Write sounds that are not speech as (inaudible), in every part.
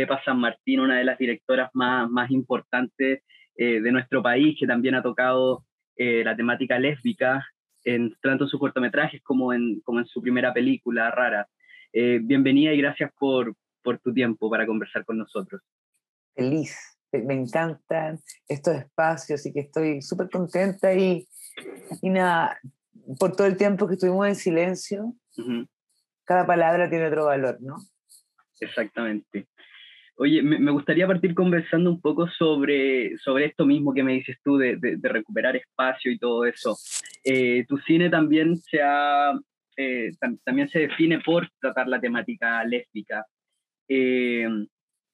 Pepa San Martín, una de las directoras más, más importantes eh, de nuestro país, que también ha tocado eh, la temática lésbica en, tanto en sus cortometrajes como en, como en su primera película, Rara. bienvenida y gracias por, por tu tiempo para conversar con nosotros. Feliz, me encantan estos espacios y que estoy súper contenta y, y nada, por todo el tiempo que estuvimos en silencio, cada palabra tiene otro valor, ¿no? Exactamente. Oye, me, gustaría partir conversando un poco sobre, sobre esto mismo que me dices tú, de, de, recuperar espacio y todo eso. Eh, tu cine también se, ha, eh, también se define por tratar la temática lésbica. Eh,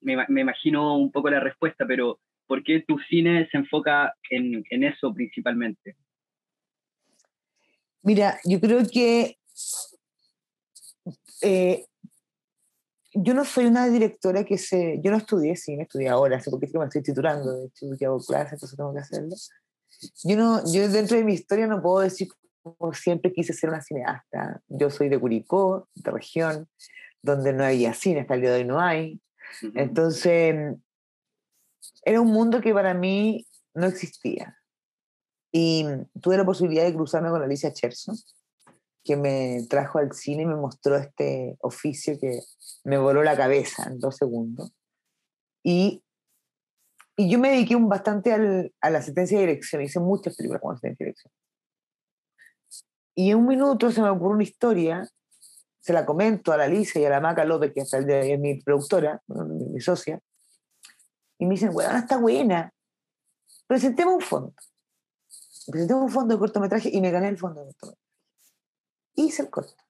me, me, imagino un poco la respuesta, pero ¿por qué tu cine se enfoca en, en eso principalmente? Mira, yo creo que yo no soy una directora que se... Yo no estudié cine, estudié ahora, hace poquito me estoy titulando, de hecho, que hago clases, entonces tengo que hacerlo. Yo, no, yo dentro de mi historia no puedo decir como siempre quise ser una cineasta. Yo soy de Curicó, de región, donde no había cine, hasta el día de hoy no hay. Entonces, era un mundo que para mí no existía. Y tuve la posibilidad de cruzarme con Alicia Cherson, que me trajo al cine y me mostró este oficio que me voló la cabeza en dos segundos. Y, y yo me dediqué un bastante al, a la asistencia de dirección, hice muchas películas con asistencia de dirección. Y en un minuto se me ocurrió una historia, se la comento a la Alicia y a la Maca López, que hasta el día es mi productora, mi, socia, y me dicen, bueno, está buena, presentemos un fondo presenté un fondo de cortometraje y me gané el fondo de cortometraje. Hice el corto.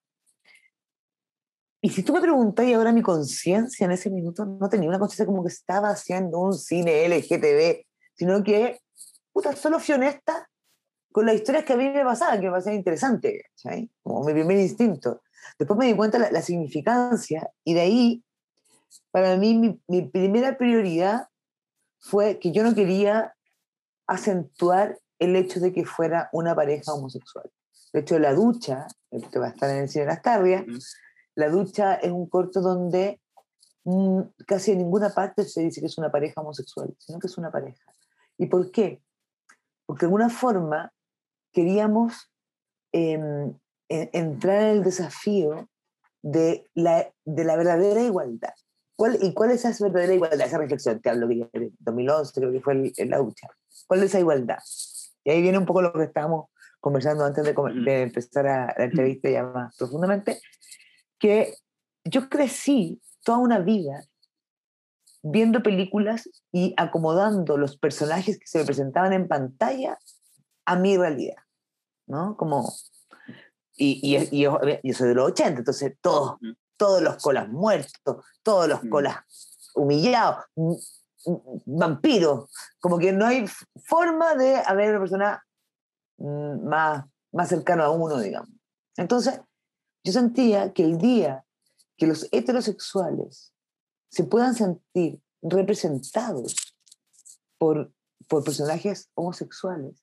Y si tú me preguntas y ahora mi conciencia en ese minuto no tenía una conciencia como que estaba haciendo un cine LGTB, sino que, puta, solo fui honesta con las historias que a mí me pasaban, que me parecían interesantes, como mi primer instinto. Después me di cuenta la, la significancia y de ahí, para mí, mi, mi primera prioridad fue que yo no quería acentuar el hecho de que fuera una pareja homosexual. De hecho, La Ducha, que va a estar en el cine Las La Ducha es un corto donde mm, casi en ninguna parte se dice que es una pareja homosexual, sino que es una pareja. ¿Y por qué? Porque de alguna forma queríamos em, entrar en el desafío de la, de la verdadera igualdad. ¿Cuál, ¿Y cuál es esa verdadera igualdad? Esa reflexión, te hablo que ya en 2011 creo que fue en la ducha. ¿Cuál es esa igualdad? Y ahí viene un poco lo que estábamos conversando antes de, de empezar a, la entrevista ya más profundamente, que yo crecí toda una vida viendo películas y acomodando los personajes que se me presentaban en pantalla a mi realidad, ¿no? Como, y, y, y yo, yo, soy de los 80, entonces todos, todos los colas muertos, todos los colas humillados, vampiro, como que no hay forma de haber una persona mm, más, más cercana a uno, digamos. Entonces, yo sentía que el día que los heterosexuales se puedan sentir representados por, por personajes homosexuales,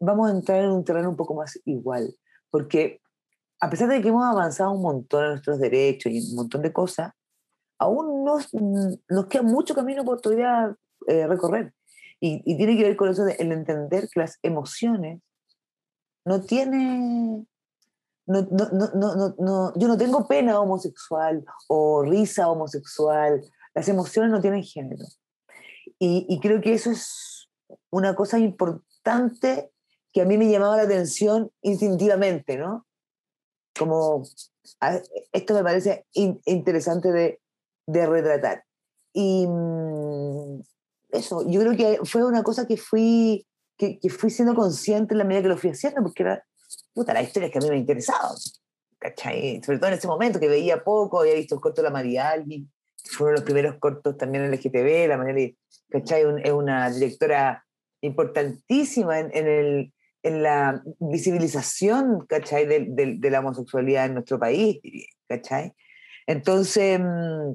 vamos a entrar en un terreno un poco más igual, porque a pesar de que hemos avanzado un montón en nuestros derechos y un montón de cosas, aún nos, nos queda mucho camino por todavía eh, recorrer. Y, tiene que ver con eso de el entender que las emociones no tiene... No, no, no, no, yo no tengo pena homosexual o risa homosexual. Las emociones no tienen género. Y, y creo que eso es una cosa importante que a mí me llamaba la atención instintivamente, ¿no? Como, esto me parece interesante de, de retratar. Y mm, eso, yo creo que fue una cosa que fui, que, que, fui siendo consciente en la medida que lo fui haciendo, porque era, puta, las historias que a mí me interesaban, ¿cachai? Sobre todo en ese momento que veía poco, había visto el corto de la María Albi, fueron los primeros cortos también en el la manera ¿cachai? es una directora importantísima en, en, el, en la visibilización, ¿cachai? De, de, de, la homosexualidad en nuestro país, ¿cachai? Entonces, mm,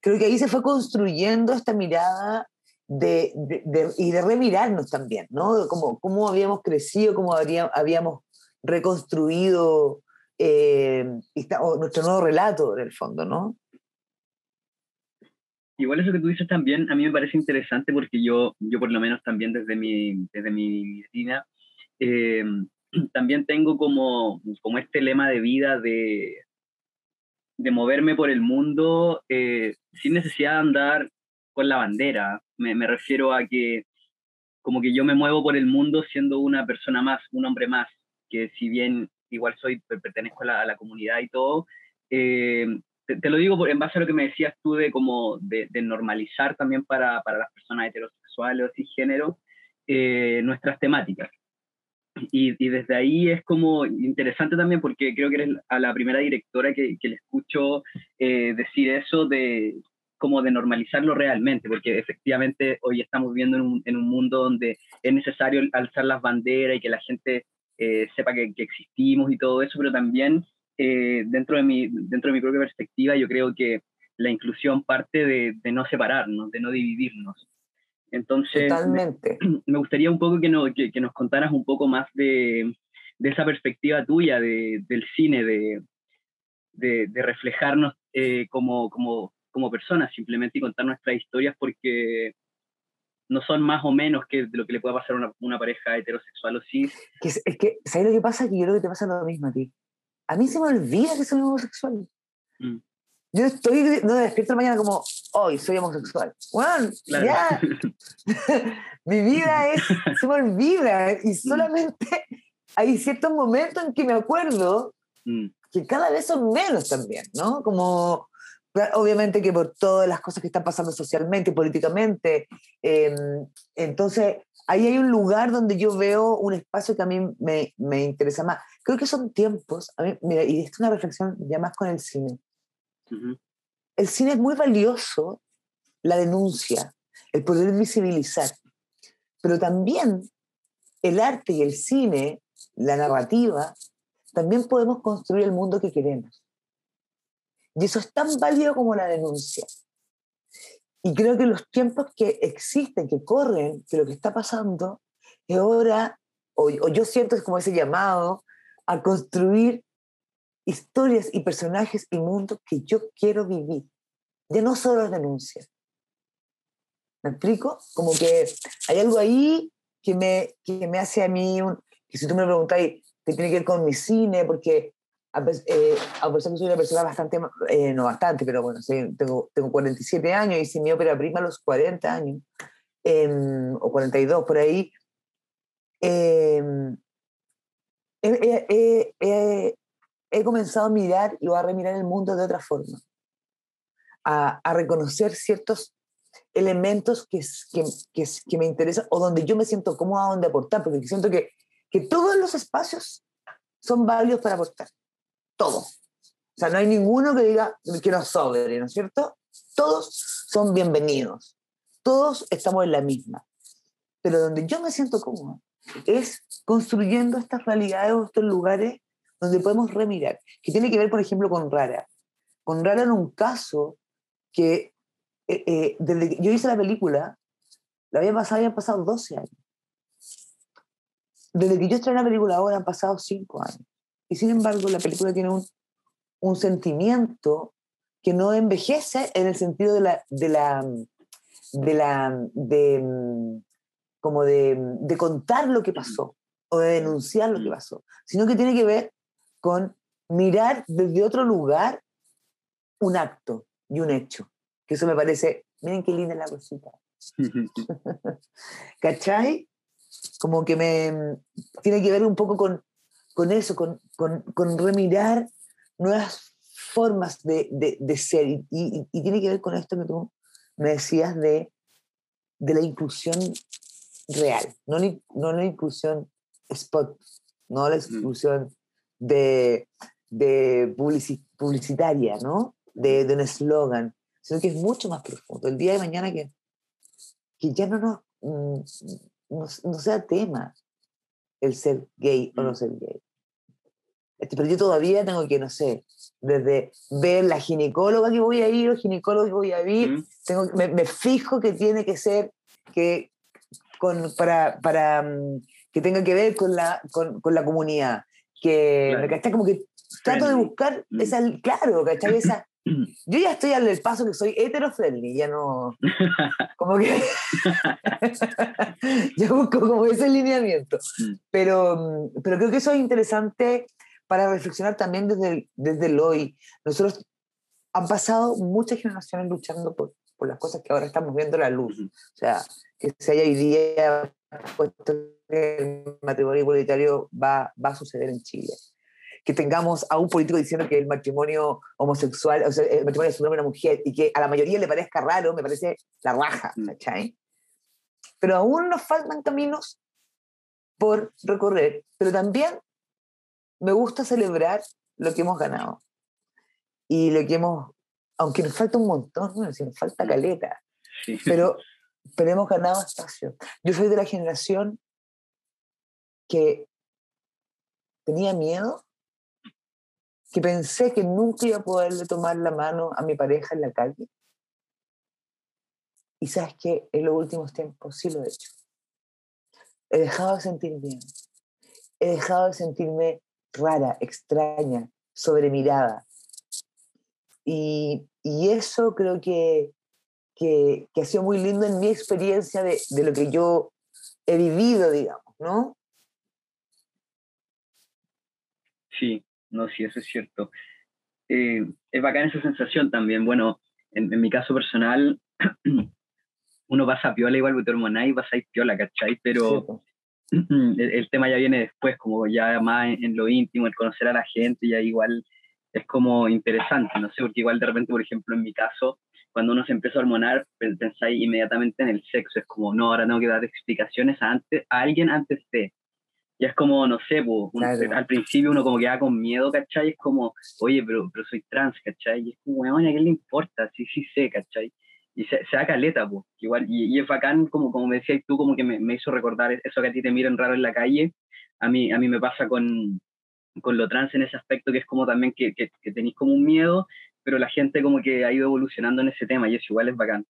creo que ahí se fue construyendo esta mirada de, de, y de remirarnos también, ¿no? Como, cómo habíamos crecido, cómo habíamos reconstruido eh, nuestro nuevo relato, en el fondo, ¿no? igual eso que tú dices también, a mí me parece interesante porque yo, yo por lo menos también desde mi, desde mi medicina, eh, (clears throat) también tengo como, como este lema de vida de, de moverme por el mundo eh, sin necesidad de andar con la bandera. Me, me, refiero a que como que yo me muevo por el mundo siendo una persona más, un hombre más, que si bien igual soy, pertenezco a la, a la comunidad y todo, eh, te, lo digo en base a lo que me decías tú de como de, normalizar también para, para, las personas heterosexuales o cisgénero eh, nuestras temáticas. Y, y, desde ahí es como interesante también porque creo que eres a la primera directora que, que le escucho eh, decir eso de como de normalizarlo realmente, porque efectivamente hoy estamos viviendo en un, en un mundo donde es necesario alzar las banderas y que la gente eh, sepa que, que, existimos y todo eso, pero también eh, dentro, de mi, dentro de mi propia perspectiva, yo creo que la inclusión parte de, de no separarnos, de no dividirnos. Entonces, Totalmente. Me, (clears throat) me gustaría un poco que, no, que, que, nos contaras un poco más de, de esa perspectiva tuya de, del cine, de, de, de reflejarnos eh, como, como, como personas simplemente y contar nuestras historias porque no son más o menos que de lo que le pueda pasar a una, una pareja heterosexual o cis. Es, es que, ¿sabes lo que pasa? Que yo creo que te pasa lo mismo a ti a mí se me olvida que soy homosexual. Mm. Yo estoy, no despierto mañana como, hoy soy homosexual. Bueno, claro. ya. (laughs) Mi vida es, se me olvida. Y mm. solamente hay ciertos momentos en que me acuerdo mm. que cada vez son menos también, ¿no? Como, obviamente que por todas las cosas que están pasando socialmente, políticamente. Eh, entonces, ahí hay un lugar donde yo veo un espacio que a mí me, me interesa más. Creo que son tiempos, a mí, mira, y esto es una reflexión ya más con el cine. Uh -huh. El cine es muy valioso, la denuncia, el poder visibilizar, pero también el arte y el cine, la narrativa, también podemos construir el mundo que queremos. Y eso es tan válido como la denuncia. Y creo que los tiempos que existen, que corren, que lo que está pasando, es hora, o, o yo siento como ese llamado a construir historias y personajes y mundos que yo quiero vivir. Ya no solo denuncias. ¿Me explico? Como que hay algo ahí que me, que me hace a mí, un, que si tú me preguntáis, que tiene que ver con mi cine, porque eh, a pesar que soy una persona bastante, eh, no bastante, pero bueno, tengo, tengo 47 años, hice mi ópera prima a los 40 años, eh, o 42 por ahí. Em, he, comenzado a mirar y a remirar el mundo de otra forma, a, a reconocer ciertos elementos que, que, que, que, me interesan o donde yo me siento cómoda donde aportar, porque siento que, que todos los espacios son válidos para aportar todo. O sea, no hay ninguno que diga que no sobre, ¿no es cierto? Todos son bienvenidos. Todos estamos en la misma. Pero donde yo me siento cómoda es construyendo estas realidades o estos lugares donde podemos remirar, que tiene que ver, por ejemplo, con Rara. Con Rara en un caso que eh, eh, desde que yo hice la película, la había pasado, habían pasado 12 años. Desde que yo estrené la película ahora han pasado 5 años. Y sin embargo, la película tiene un, un sentimiento que no envejece en el sentido de la, de la, de la, de, como de, de contar lo que pasó o de denunciar lo que pasó, sino que tiene que ver con mirar desde otro lugar un acto y un hecho. Que eso me parece, miren qué linda la cosita. (laughs) ¿Cachai? Como que me tiene que ver un poco con, con eso, con, con, con remirar nuevas formas de, de, de ser. Y, y, y, tiene que ver con esto que tú me decías de, de la inclusión real, no, no la inclusión spot, no la inclusión de, de publicitaria, ¿no? De, de un eslogan, sino que es mucho más profundo. El día de mañana que, que ya no, no, mm, no, no sea tema el ser gay o no ser gay. Este, pero yo todavía tengo que, no sé, desde ver la ginecóloga que voy a ir o ginecólogo que voy a ir, mm. tengo, me, me, fijo que tiene que ser que con, para, para mm, que tenga que ver con la, con, con la comunidad. Que, claro. Como que trato de buscar esa, claro, ¿cachai? Esa, (clears throat) yo ya estoy al paso que soy hetero-friendly, ya no. (laughs) Como que. (laughs) yo busco como ese lineamiento. Mm. Pero, pero creo que eso es interesante para reflexionar también desde el, desde el hoy. Nosotros han pasado muchas generaciones luchando por, por las cosas que ahora estamos viendo la luz. O sea, que se haya hoy día puesto que el matrimonio igualitario va, va a suceder en Chile que tengamos a un político diciendo que el matrimonio homosexual, o sea, el matrimonio es un hombre y una mujer, y que a la mayoría le parezca raro, me parece la raja, mm. ¿cachai? Pero aún nos faltan caminos por recorrer, pero también me gusta celebrar lo que hemos ganado y lo que hemos, aunque nos falta un montón, no, si nos falta caleta, pero, pero hemos ganado espacio. Yo soy de la generación que tenía miedo que pensé que nunca iba a poderle tomar la mano a mi pareja en la calle. Y sabes que en los últimos tiempos sí lo he hecho. He dejado de sentir bien. He dejado de sentirme rara, extraña, sobremirada. Y, y eso creo que, que, que, ha sido muy lindo en mi experiencia de, de lo que yo he vivido, digamos, ¿no? Sí, no, sí, eso es cierto. Eh, es bacán esa sensación también. Bueno, en, mi caso personal, (clears throat) uno pasa piola igual, vas a ir piola, ¿cachai? Pero (clears throat) el, tema ya viene después, como ya más en, lo íntimo, el conocer a la gente, ya igual es como interesante, no sé, porque igual de repente, por ejemplo, en mi caso, cuando uno se empieza a hormonar, pensáis inmediatamente en el sexo, es como, no, ahora tengo que dar explicaciones antes, a alguien antes de, y es como, no sé, al principio uno como queda con miedo, ¿cachai? Es como, oye, pero, pero soy trans, ¿cachai? Y es como, bueno, ¿a qué le importa? Sí, sí sé, ¿cachai? Y se, se da caleta, pues. Igual, y, es bacán, como, como me decías tú, como que me, me, hizo recordar eso que a ti te miran raro en la calle. A mí, a mí me pasa con, con lo trans en ese aspecto, que es como también que, que, tenéis como un miedo, pero la gente como que ha ido evolucionando en ese tema y eso igual es bacán.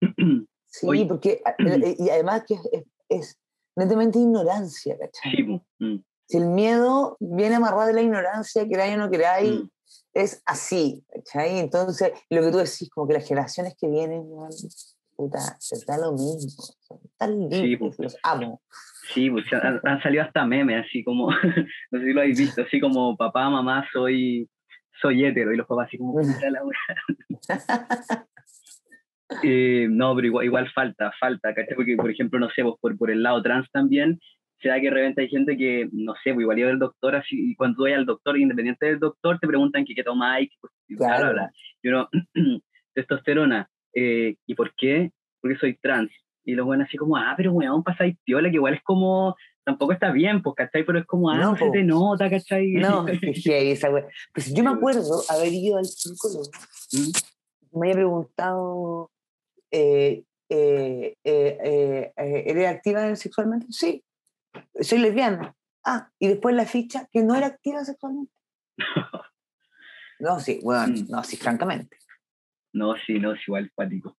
(clears throat) Sí, porque, (clears throat) y además que es, es netamente ignorancia, ¿cachai? Mm. Si el miedo viene amarrado de la ignorancia, queráis o no queráis, mm. Es así, ¿cachai? Entonces, lo que tú decís, como que las generaciones que vienen, puta, se da lo mismo, son tan lindos, los amo. Sí, pues han, salido hasta memes, así como, (laughs) no sé si lo habéis visto, así como papá, mamá, soy, soy hétero, y los papás así como, la (laughs) Eh, no, pero igual, igual falta, falta, ¿cachai? Porque, por ejemplo, no sé, pues, por, por el lado trans también, se da que de repente hay gente que, no sé, pues igual iba al doctor, así, y cuando vas al doctor, independiente del doctor, te preguntan qué, qué tomáis, pues, claro. bla, Y uno, (clears throat) testosterona, eh, ¿y por qué? Porque soy trans. Y los buenos así como, ah, pero weón, pasáis piola, que igual es como, tampoco está bien, pues, ¿cachai? Pero es como, ah, no, se te nota, ¿cachai? No, (laughs) que esa Pues yo me acuerdo haber ido al psicólogo, ¿Mm? me había preguntado eh, eh, eh, ¿eres activa sexualmente? Sí, soy lesbiana. Ah, y después la ficha que no era activa sexualmente. (laughs) no, sí, bueno, mm. no, sí, francamente. No, sí, no, es igual cuático.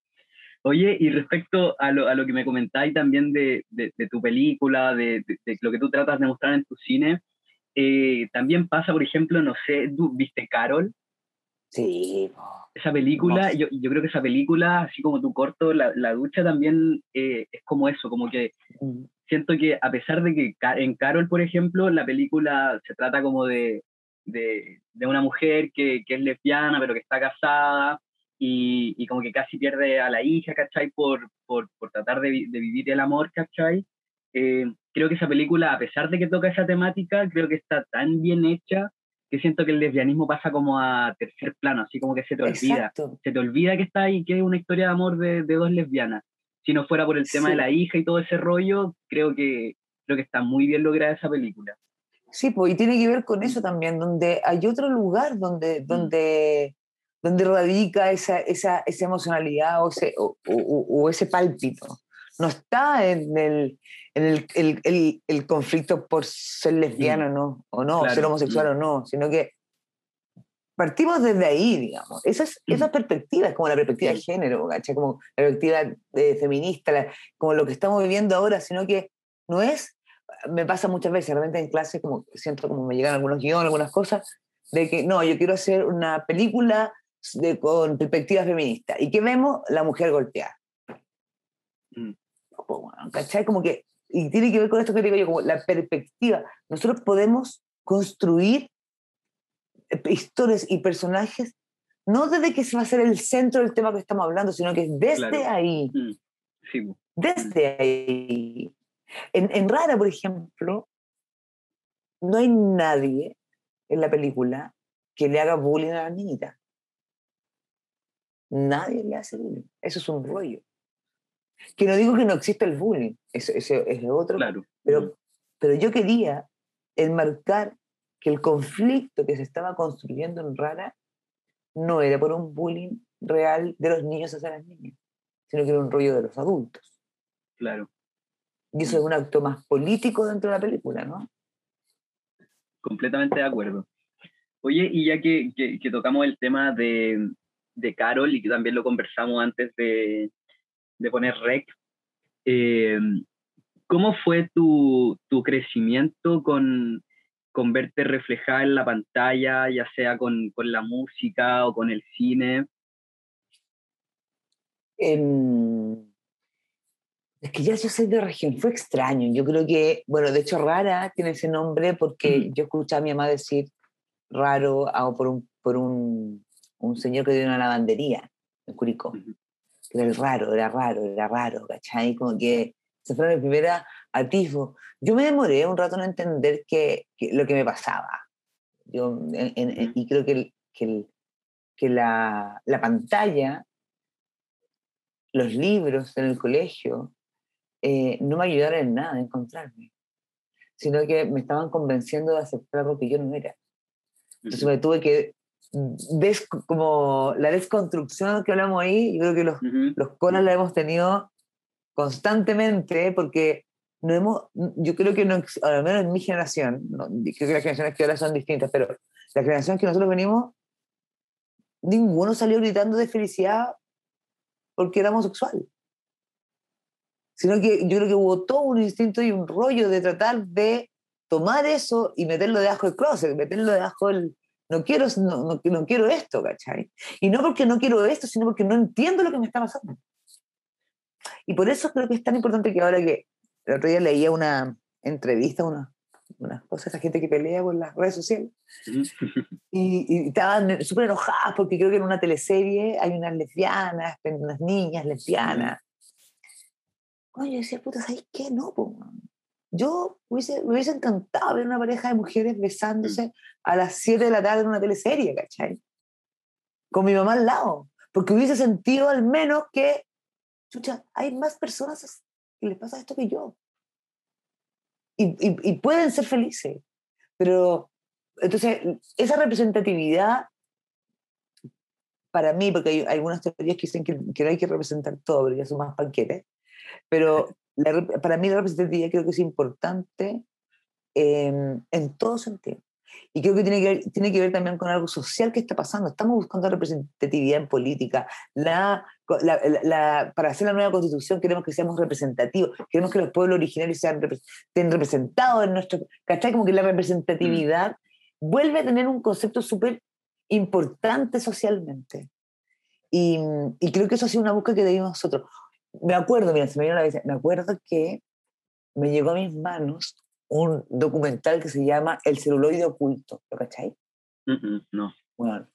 Oye, y respecto a lo, a lo que me comentáis también de, de, tu película, de, de, lo que tú tratas de mostrar en tu cine, también pasa, por ejemplo, no sé, ¿tú viste Carol? Sí. Esa película, yo, yo, creo que esa película, así como tu corto, La, la Ducha también eh, es como eso, como que mm. siento que a pesar de que en Carol, por ejemplo, la película se trata como de, de, de una mujer que, que, es lesbiana, pero que está casada y, y, como que casi pierde a la hija, ¿cachai? Por, por, por tratar de, de, vivir el amor, ¿cachai? Eh, creo que esa película, a pesar de que toca esa temática, creo que está tan bien hecha siento que el lesbianismo pasa como a tercer plano, así como que se te olvida. Se te olvida que está ahí, que es una historia de amor de, de dos lesbianas. Si no fuera por el tema de la hija y todo ese rollo, creo que, creo que está muy bien lograda esa película. Sí, pues, y tiene que ver con eso también, donde hay otro lugar donde, mm. donde, donde radica esa, esa, esa emocionalidad o ese, o, o ese pálpito. No está en el, en el, el, el, conflicto por ser lesbiano ¿no? o no, ser homosexual o no, sino que partimos desde ahí, digamos. Esa, es, esa perspectiva es como la perspectiva de género, como la perspectiva feminista, como lo que estamos viviendo ahora, sino que no es, me pasa muchas veces, realmente en clase, como siento como me llegan algunos guiones, algunas cosas, de que no, yo quiero hacer una película de, con perspectiva feminista. ¿Y qué vemos? La mujer golpeada. Mm. ¿Cachai? Como que, y tiene que ver con esto que digo yo, como la perspectiva. Nosotros podemos construir eh, historias y personajes no desde que se va a ser el centro del tema que estamos hablando, sino que desde ahí. Mm. Sí. Desde ahí. En, en Rara, por ejemplo, no hay nadie en la película que le haga bullying a la niñita. Nadie le hace bullying. Eso es un rollo. Que no digo que no exista el bullying, eso, es otro. Claro. Pero, pero yo quería enmarcar que el conflicto que se estaba construyendo en Rara no era por un bullying real de los niños hacia las niñas, sino que era un rollo de los adultos. Claro. Y eso es un acto más político dentro de la película, ¿no? Completamente de acuerdo. Oye, y ya que, que, tocamos el tema de, de, Carol y que también lo conversamos antes de, de poner rec, eh, ¿cómo fue tu, tu crecimiento con, con verte reflejada en la pantalla, ya sea con, con la música o con el cine? Em, es que ya yo soy de región, fue extraño. Yo creo que, bueno, de hecho, Rara tiene ese nombre porque yo escuchaba a mi mamá decir raro hago por un, por un, un señor que tiene una lavandería en Curicó. Era raro, era raro, era raro, ¿cachai? Como que se fue mi primera atisbo. Yo me demoré un rato en entender que, lo que me pasaba. Yo, y creo que, que, que la, la, pantalla, los libros en el colegio, eh, no me ayudaron en nada a encontrarme, sino que me estaban convenciendo de aceptar algo que yo no era. Entonces me tuve que des, como la desconstrucción que hablamos ahí, yo creo que los, los conas la hemos tenido constantemente porque no hemos, yo creo que no, al menos en mi generación, no, creo que las generaciones que ahora son distintas, pero la generación que nosotros venimos, ninguno salió gritando de felicidad porque era homosexual. Sino que yo creo que hubo todo un instinto y un rollo de tratar de tomar eso y meterlo debajo del closet, meterlo debajo del... No quiero, no, no, no quiero esto, ¿cachai? Y no porque no quiero esto, sino porque no entiendo lo que me está pasando. Y por eso creo que es tan importante que ahora que el otro día leía una entrevista, una, unas cosas, esa gente que pelea por las redes sociales, y, y, estaban súper enojadas porque creo que en una teleserie hay unas lesbianas, unas niñas lesbianas. Oye, yo decía, puta, ¿sabes qué? No, pues, yo hubiese, me hubiese encantado ver una pareja de mujeres besándose a las 7 de la tarde en una teleserie, ¿cachai? Con mi mamá al lado, porque hubiese sentido al menos que, chucha, hay más personas que les pasa esto que yo. Y, y, pueden ser felices, pero entonces esa representatividad para mí, porque hay, algunas teorías que dicen que, que, no hay que representar todo, pero ya son más panquetes, pero para mí la representatividad creo que es importante en todo sentido. Y creo que tiene que, ver, tiene que ver también con algo social que está pasando. Estamos buscando representatividad en política. La, la, para hacer la nueva constitución queremos que seamos representativos. Queremos que los pueblos originarios sean estén representados en nuestro... ¿Cachai? Como que la representatividad mm. vuelve a tener un concepto súper importante socialmente. Y, y, creo que eso ha sido una búsqueda que debimos nosotros me acuerdo, mira, se me vino la vez, me acuerdo que me llegó a mis manos un documental que se llama El celuloide oculto, ¿lo cachai? no. Bueno,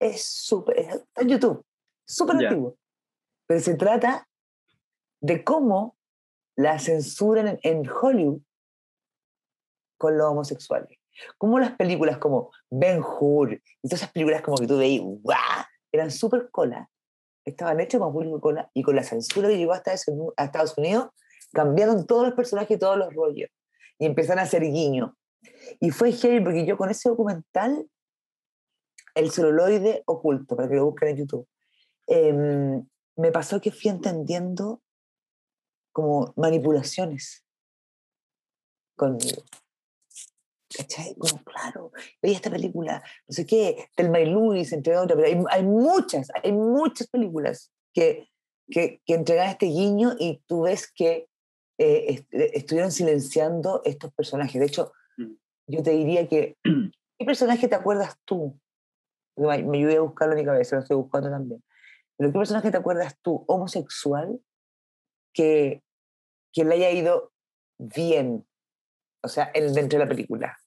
es súper, está en YouTube, súper antiguo. Pero se trata de cómo la censura en, en, Hollywood con los homosexuales. Cómo las películas como Ben Hur y todas esas películas como que tú veías, ¡guau! eran súper colas estaban hechos con público con y con la censura que llegó hasta a Estados Unidos, cambiaron todos los personajes y todos los rollos y empezaron a hacer guiño. Y fue heavy porque yo con ese documental, el celuloide oculto, para que lo busquen en YouTube, em, me pasó que fui entendiendo como manipulaciones conmigo. ¿Cachai? Como, claro, veía esta película, no sé qué, Telma y Luis, entre otras, pero hay, hay, muchas, hay muchas películas que, que, que, entregan este guiño y tú ves que eh, eh, estuvieron silenciando estos personajes. De hecho, mm. yo te diría que, (clears throat) ¿qué personaje te acuerdas tú Me, me ayudé a buscarlo en mi cabeza, lo estoy buscando también. Pero ¿qué personaje te acuerdas tú, homosexual, que, que le haya ido bien? O sea, el, dentro de la película.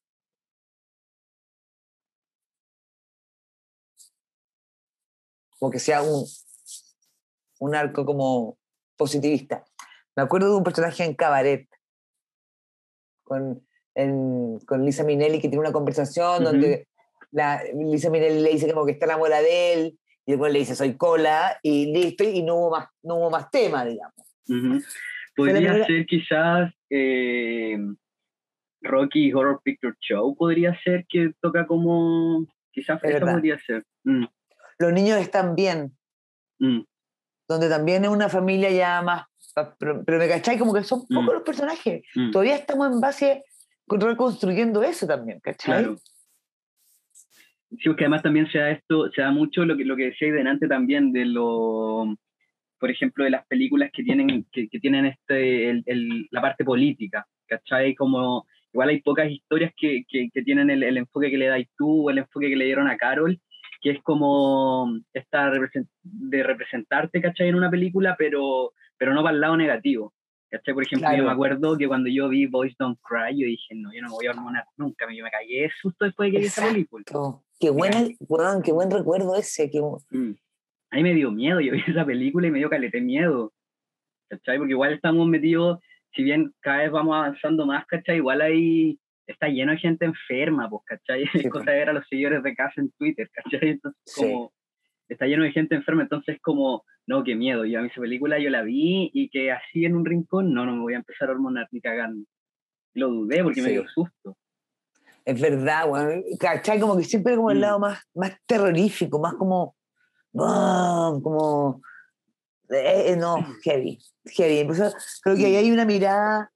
Como que sea un, un arco como positivista. Me acuerdo de un personaje en Cabaret con, con Lisa Minelli que tiene una conversación donde la, Lisa Minelli le dice como que está enamorada de él y después le dice soy cola y listo y no hubo más, no hubo más tema, digamos. Podría ser quizás eh, Rocky Horror Picture Show, podría ser que toca como, quizás eso podría ser. Mm. Los niños están bien. Mm donde también es una familia ya más, pero, me cachai como que son pocos mm. los personajes. Todavía estamos en base reconstruyendo eso también, ¿cachai? Claro. Sí, porque además también se da esto, se da mucho lo que, lo que decía delante también de lo, por ejemplo, de las películas que tienen, que, tienen este, el, la parte política, ¿cachai? Como, igual hay pocas historias que, que, tienen el, el, enfoque que le dais tú o el enfoque que le dieron a Carol, que es como esta de representarte, ¿cachai? En una película, pero, pero no para el lado negativo. ¿Cachai? Por ejemplo, yo me acuerdo que cuando yo vi Boys Don't Cry, yo dije, no, yo no me voy a hormonar nunca, yo me cagué susto después de que vi esa película. Qué, buena, qué buen recuerdo ese. Qué... Mm. A mí me dio miedo, yo vi esa película y me dio calete miedo. ¿Cachai? Porque igual estamos metidos, si bien cada vez vamos avanzando más, ¿cachai? Igual hay está lleno de gente enferma, pues, ¿cachai? (laughs) Es cosa de ver a los seguidores de casa en Twitter, ¿cachai? Entonces, como, está lleno de gente enferma, entonces como, no, qué miedo, yo a mi película yo la vi y que así en un rincón, no, no me voy a empezar a hormonar ni cagando. Lo dudé porque me dio susto. Es verdad, güey. ¿cachai? Como que siempre como el mm. lado más, más terrorífico, más como, como, eh, no, heavy, heavy. creo que ahí hay una mirada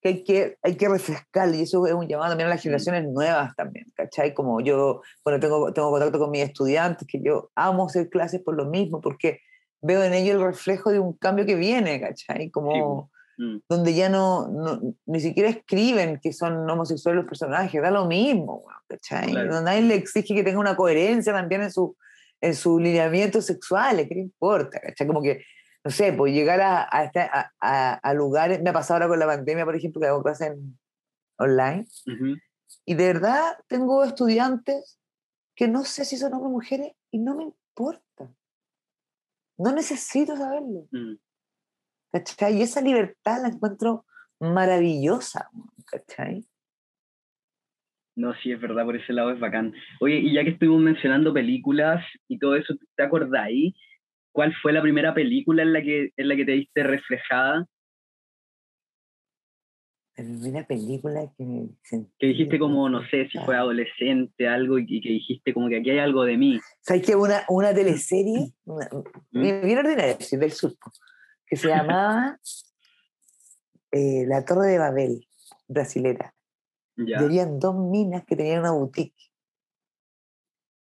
que hay que, hay que refrescar, y eso es un llamado también a las generaciones nuevas también, ¿cachai? Como yo, bueno, tengo, tengo contacto con mis estudiantes, que yo amo hacer clases por lo mismo, porque veo en ellos el reflejo de un cambio que viene, ¿cachai? Como mm. donde ya no, ni siquiera escriben que son homosexuales los personajes, da lo mismo, ¿cachai? Donde nadie le exige que tenga una coherencia también en su, en su lineamiento sexual, ¿qué le importa? ¿cachai? Como que no sé, pues llegar a, a, a, lugares, me ha pasado ahora con la pandemia, por ejemplo, que hago clases online, y de verdad tengo estudiantes que no sé si son hombres o mujeres y no me importa. No necesito saberlo. Mm. ¿Cachai? Y esa libertad la encuentro maravillosa, ¿cachai? No, sí, es verdad, por ese lado es bacán. Oye, y ya que estuvimos mencionando películas y todo eso, ¿te acordáis ¿Cuál fue la primera película en la que, en la que te viste reflejada? La primera película que me Que dijiste como, no sé, si fue adolescente, algo, y, que dijiste como que aquí hay algo de mí. ¿Sabes qué? Una, una teleserie, una, ¿Mm? bien ordinaria, del sur, que se llamaba (laughs) eh, La Torre de Babel, brasilera. Ya. habían dos minas que tenían una boutique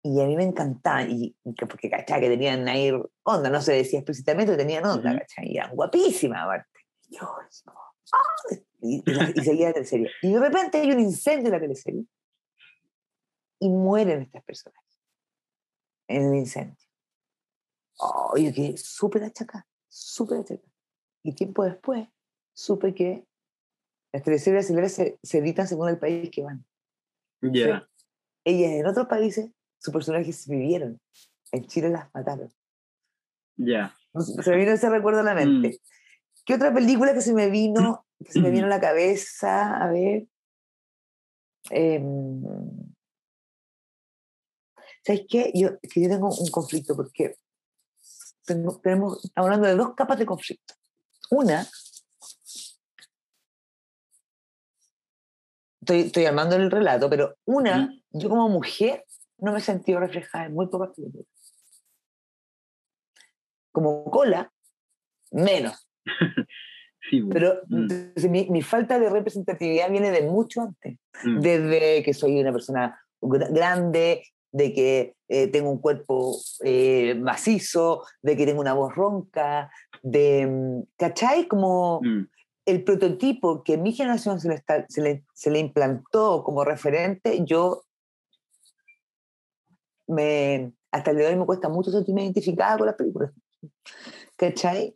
y a mí me encantaba, y, porque cachá que tenían ahí onda, no se decía explícitamente, tenían onda, uh y eran guapísimas aparte. Y, yo, ¡ah! y, seguía la teleserie. Y de repente hay un incendio en la teleserie y mueren estas personas en el incendio. Oh, yo quedé súper achacada, súper achacada. Y tiempo después supe que las teleseries brasileñas se, se, editan según el país que van. Ya. ellas en otros países sus personajes vivieron. En Chile las mataron. Ya. Se me vino ese recuerdo a la mente. Mm. ¿Qué otra película que se me vino, (clears throat) que se me vino a la cabeza? A ver. Em, ¿Sabes qué? Yo, que yo tengo un conflicto porque tenemos, estamos hablando de dos capas de conflicto. Una, estoy, estoy armando el relato, pero una, yo como mujer no me he sentido reflejada en muy pocas películas. Como cola, menos. (laughs) Pero mm. mi, falta de representatividad viene de mucho antes. Mm. Desde que soy una persona grande, de que eh, tengo un cuerpo eh, macizo, de que tengo una voz ronca, de, mm, ¿cachai? Como el prototipo que mi generación se le, se, le, se le implantó como referente, yo me, hasta el día de hoy me cuesta mucho sentirme identificada con las películas. ¿Cachai?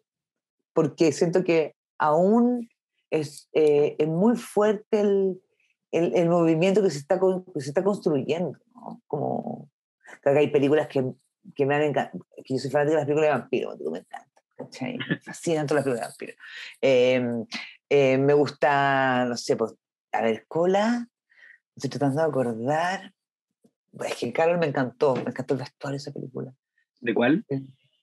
Porque siento que aún es, eh, es muy fuerte el, el, el, movimiento que se está, que se está construyendo. ¿no? Como que hay películas que, que me han encantado, que yo soy fanática de las películas de vampiros, me encanta. ¿Cachai? Me fascinan todas las películas de vampiros. Eh, eh, me gusta, no sé, pues, a ver, Cola, estoy tratando de acordar. Es que Carol me encantó, me encantó el vestuario de esa película. ¿De cuál?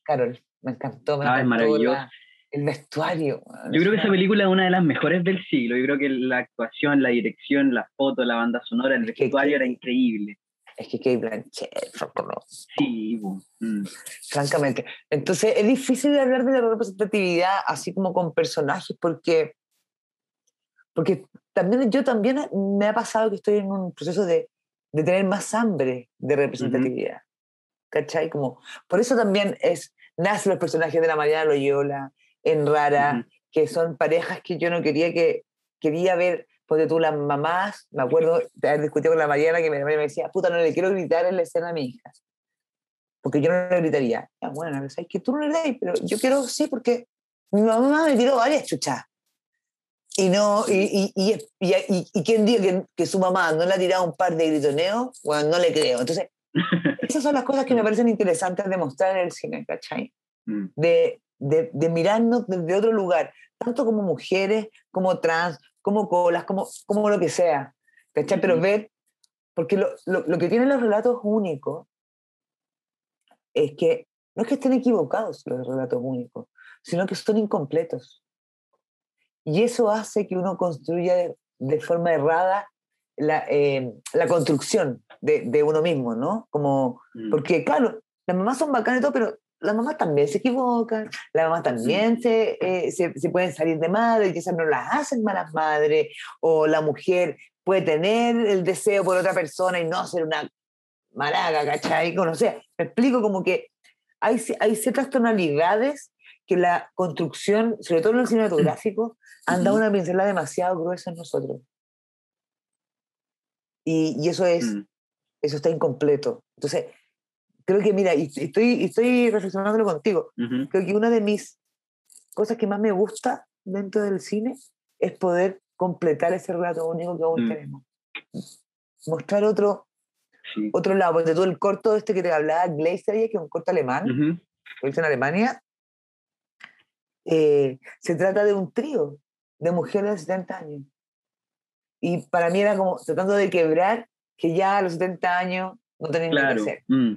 Carol, me encantó. Me ah, encantó es maravilloso. la- el vestuario. Yo creo que esa película es una de las mejores del siglo. Yo creo que la actuación, la dirección, la foto, la banda sonora, el Es que- vestuario era increíble. Es que Kate Blanchett, franco, Sí, mm, francamente. Entonces es difícil hablar de la representatividad así como con personajes porque, porque también yo también me ha pasado que estoy en un proceso de, de tener más hambre de representatividad. ¿Cachai? Como, por eso también es, nacen los personajes de la Mariana Loyola, en Rara, Ujú. que son parejas que yo no quería que, quería ver, porque tú las mamás, me acuerdo de haber discutido con la Mariana, que mi me decía, puta, no le quiero gritar en la escena a mi hija, porque yo no le gritaría. Ya, bueno, es que tú no le das, pero yo quiero, sí, porque mi mamá me tiró varias chuchas. Y no, y, y, y, y, quien diga que, que su mamá no le ha tirado un par de gritoneos, bueno, no le creo. Entonces, (laughs) esas son las cosas que me parecen interesantes de mostrar en el cine, ¿cachai? mm. de, de, de mirarnos desde otro lugar, tanto como mujeres, como trans, como colas, como, como lo que sea. ¿Cachai? Pero ver, porque lo, lo, lo que tienen los relatos únicos es que no es que estén equivocados los relatos únicos, sino que son incompletos. Y eso hace que uno construya de, de forma errada la, eh, la construcción de, de uno mismo, ¿no? Como, Mm. porque, claro, las mamás son bacanas y todo, pero las mamás también se equivocan, las mamás también se, eh, se, se pueden salir de madre y quizás no las hacen malas madres, o la mujer puede tener el deseo por otra persona y no ser una maraga, ¿cachai? O sé, me explico como que hay, hay ciertas tonalidades que la construcción, sobre todo en el cinematográfico, han dado una pincelada demasiado gruesa en nosotros. Y, y eso es, Mm. eso está incompleto. Entonces, creo que, mira, y estoy, estoy reflexionándolo contigo, Ujú. creo que una de mis cosas que más me gusta dentro del cine es poder completar ese relato único que aún Mm. tenemos. Mostrar otro, Sí. otro lado, porque todo el corto este que te hablaba, Glacier, que es un corto alemán, que hizo en Alemania, eh, se trata de un trío de mujeres de 70 años. Y para mí era como tratando de quebrar que ya a los 70 años no tenían nada Claro. que hacer, Mm.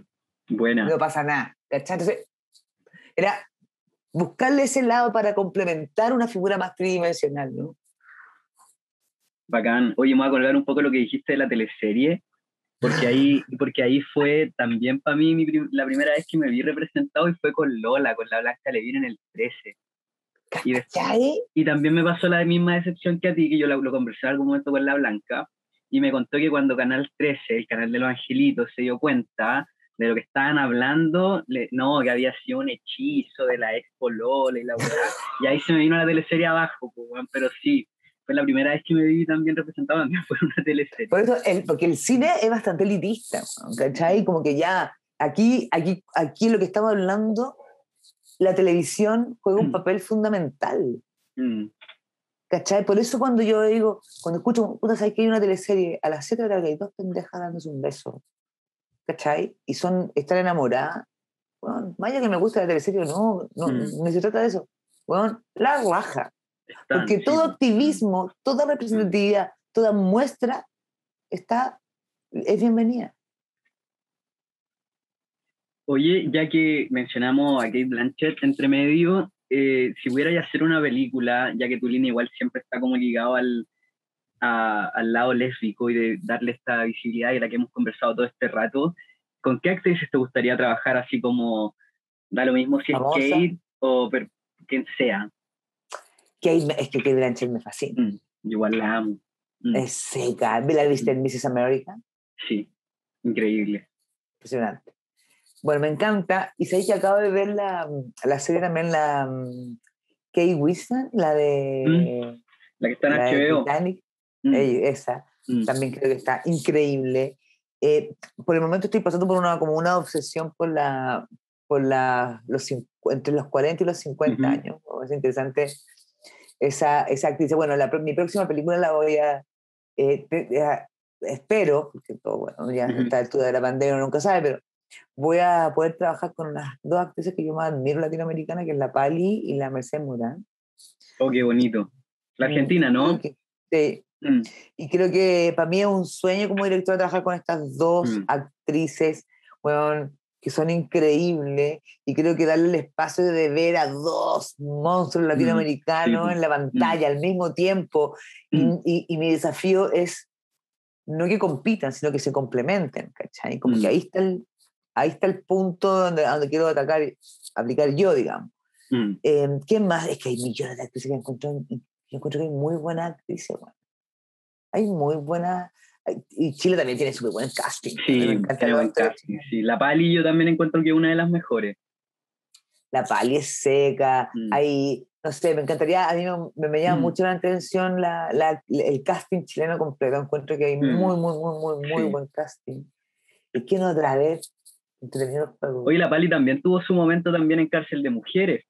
Buena. no pasa nada. ¿cachai? Entonces, era buscarle ese lado para complementar una figura más tridimensional, ¿no? Bacán. Oye, me voy a colgar un poco lo que dijiste de la teleserie, porque ahí, porque ahí fue también para mí mi prim- la primera vez que me vi representado y fue con Lola, con la Blanca Levin en el 13. Y, des- ¿Cachai? y también me pasó la misma decepción que a ti, que yo lo, lo conversé en algún momento con la Blanca, y me contó que cuando Canal 13, el canal de los angelitos, se dio cuenta de lo que estaban hablando, le- no, que había sido un hechizo de la expo Lola y la weá, y ahí se me vino la teleserie abajo, pero sí, fue la primera vez que me vi también representado, también (laughs) fue una teleserie. Por eso, el, porque el cine es bastante elitista. ¿cachai? Como que ya, aquí, aquí, aquí lo que estamos hablando, la televisión juega un Mm. papel fundamental. Mm, ¿Cachai? Por eso cuando yo digo, cuando escucho, puta, ¿sabes que hay una teleserie? A las 7 de la tarde hay dos pendejas dándose un beso. ¿Cachai? Y son, están enamoradas. Bueno, vaya que me gusta la teleserie no, no, Mm. no se trata de eso. Bueno, la raja. Están, Porque sí, todo pues. activismo, toda representatividad, toda muestra está, es bienvenida. Oye, ya que mencionamos a Kate Blanchett entre medio, eh, si pudierais hacer una película, ya que tu línea igual siempre está como ligado al, a- al lado lésbico y de darle esta visibilidad y la que hemos conversado todo este rato, ¿con qué actrices te gustaría trabajar así como, da lo mismo si es. Kate o per- quien sea? Kate, es que Kate Blanchett me fascina. Mm, yo igual la amo. Mm, Es seca. ¿La viste en Mrs. America? Sí, increíble. Impresionante. Bueno, me encanta. Y sabéis que acabo de ver la, la serie también, la mm, Kate Winslet, la de, La que está en la HBO. Titanic. Mm, Ey, esa. mm. También creo que está increíble. eh, por el momento estoy pasando por una, como una obsesión por la, por la, los, entre los 40 y los 50 años. Es interesante esa, esa actriz. Bueno, la, mi próxima película la voy a, eh, espero, porque todo, bueno, ya a esta altura de la pandemia nunca sabe, pero voy a poder trabajar con las dos actrices que yo más admiro latinoamericana, que es la Pali y la Mercedes Morán. Oh, qué bonito. La Argentina, ¿no? Sí. Mm. Y creo que para mí es un sueño como director trabajar con estas dos mm. actrices, bueno, que son increíbles. Y creo que darle el espacio de ver a dos monstruos mm. latinoamericanos en la pantalla al mismo tiempo. Y, y, mi desafío es no que compitan, sino que se complementen, ¿cachai? Como que ahí está el, ahí está el punto donde, donde quiero atacar, aplicar yo, digamos. Mm. Eh, ¿Qué más? Es que hay millones de actrices que encuentro, yo encuentro que hay muy buenas actrices, bueno. Hay muy buenas, y Chile también tiene súper buen casting. Sí, me encanta buen casting, sí. La Pali yo también encuentro que es una de las mejores. La Pali es seca, mm. hay, no sé, me encantaría, a mí me, me llama mm. mucho la atención la, la, el casting chileno completo, encuentro que hay muy, muy, muy, muy, muy buen casting. ¿Y quién otra vez? Oye, la Pali también tuvo su momento también en cárcel de mujeres.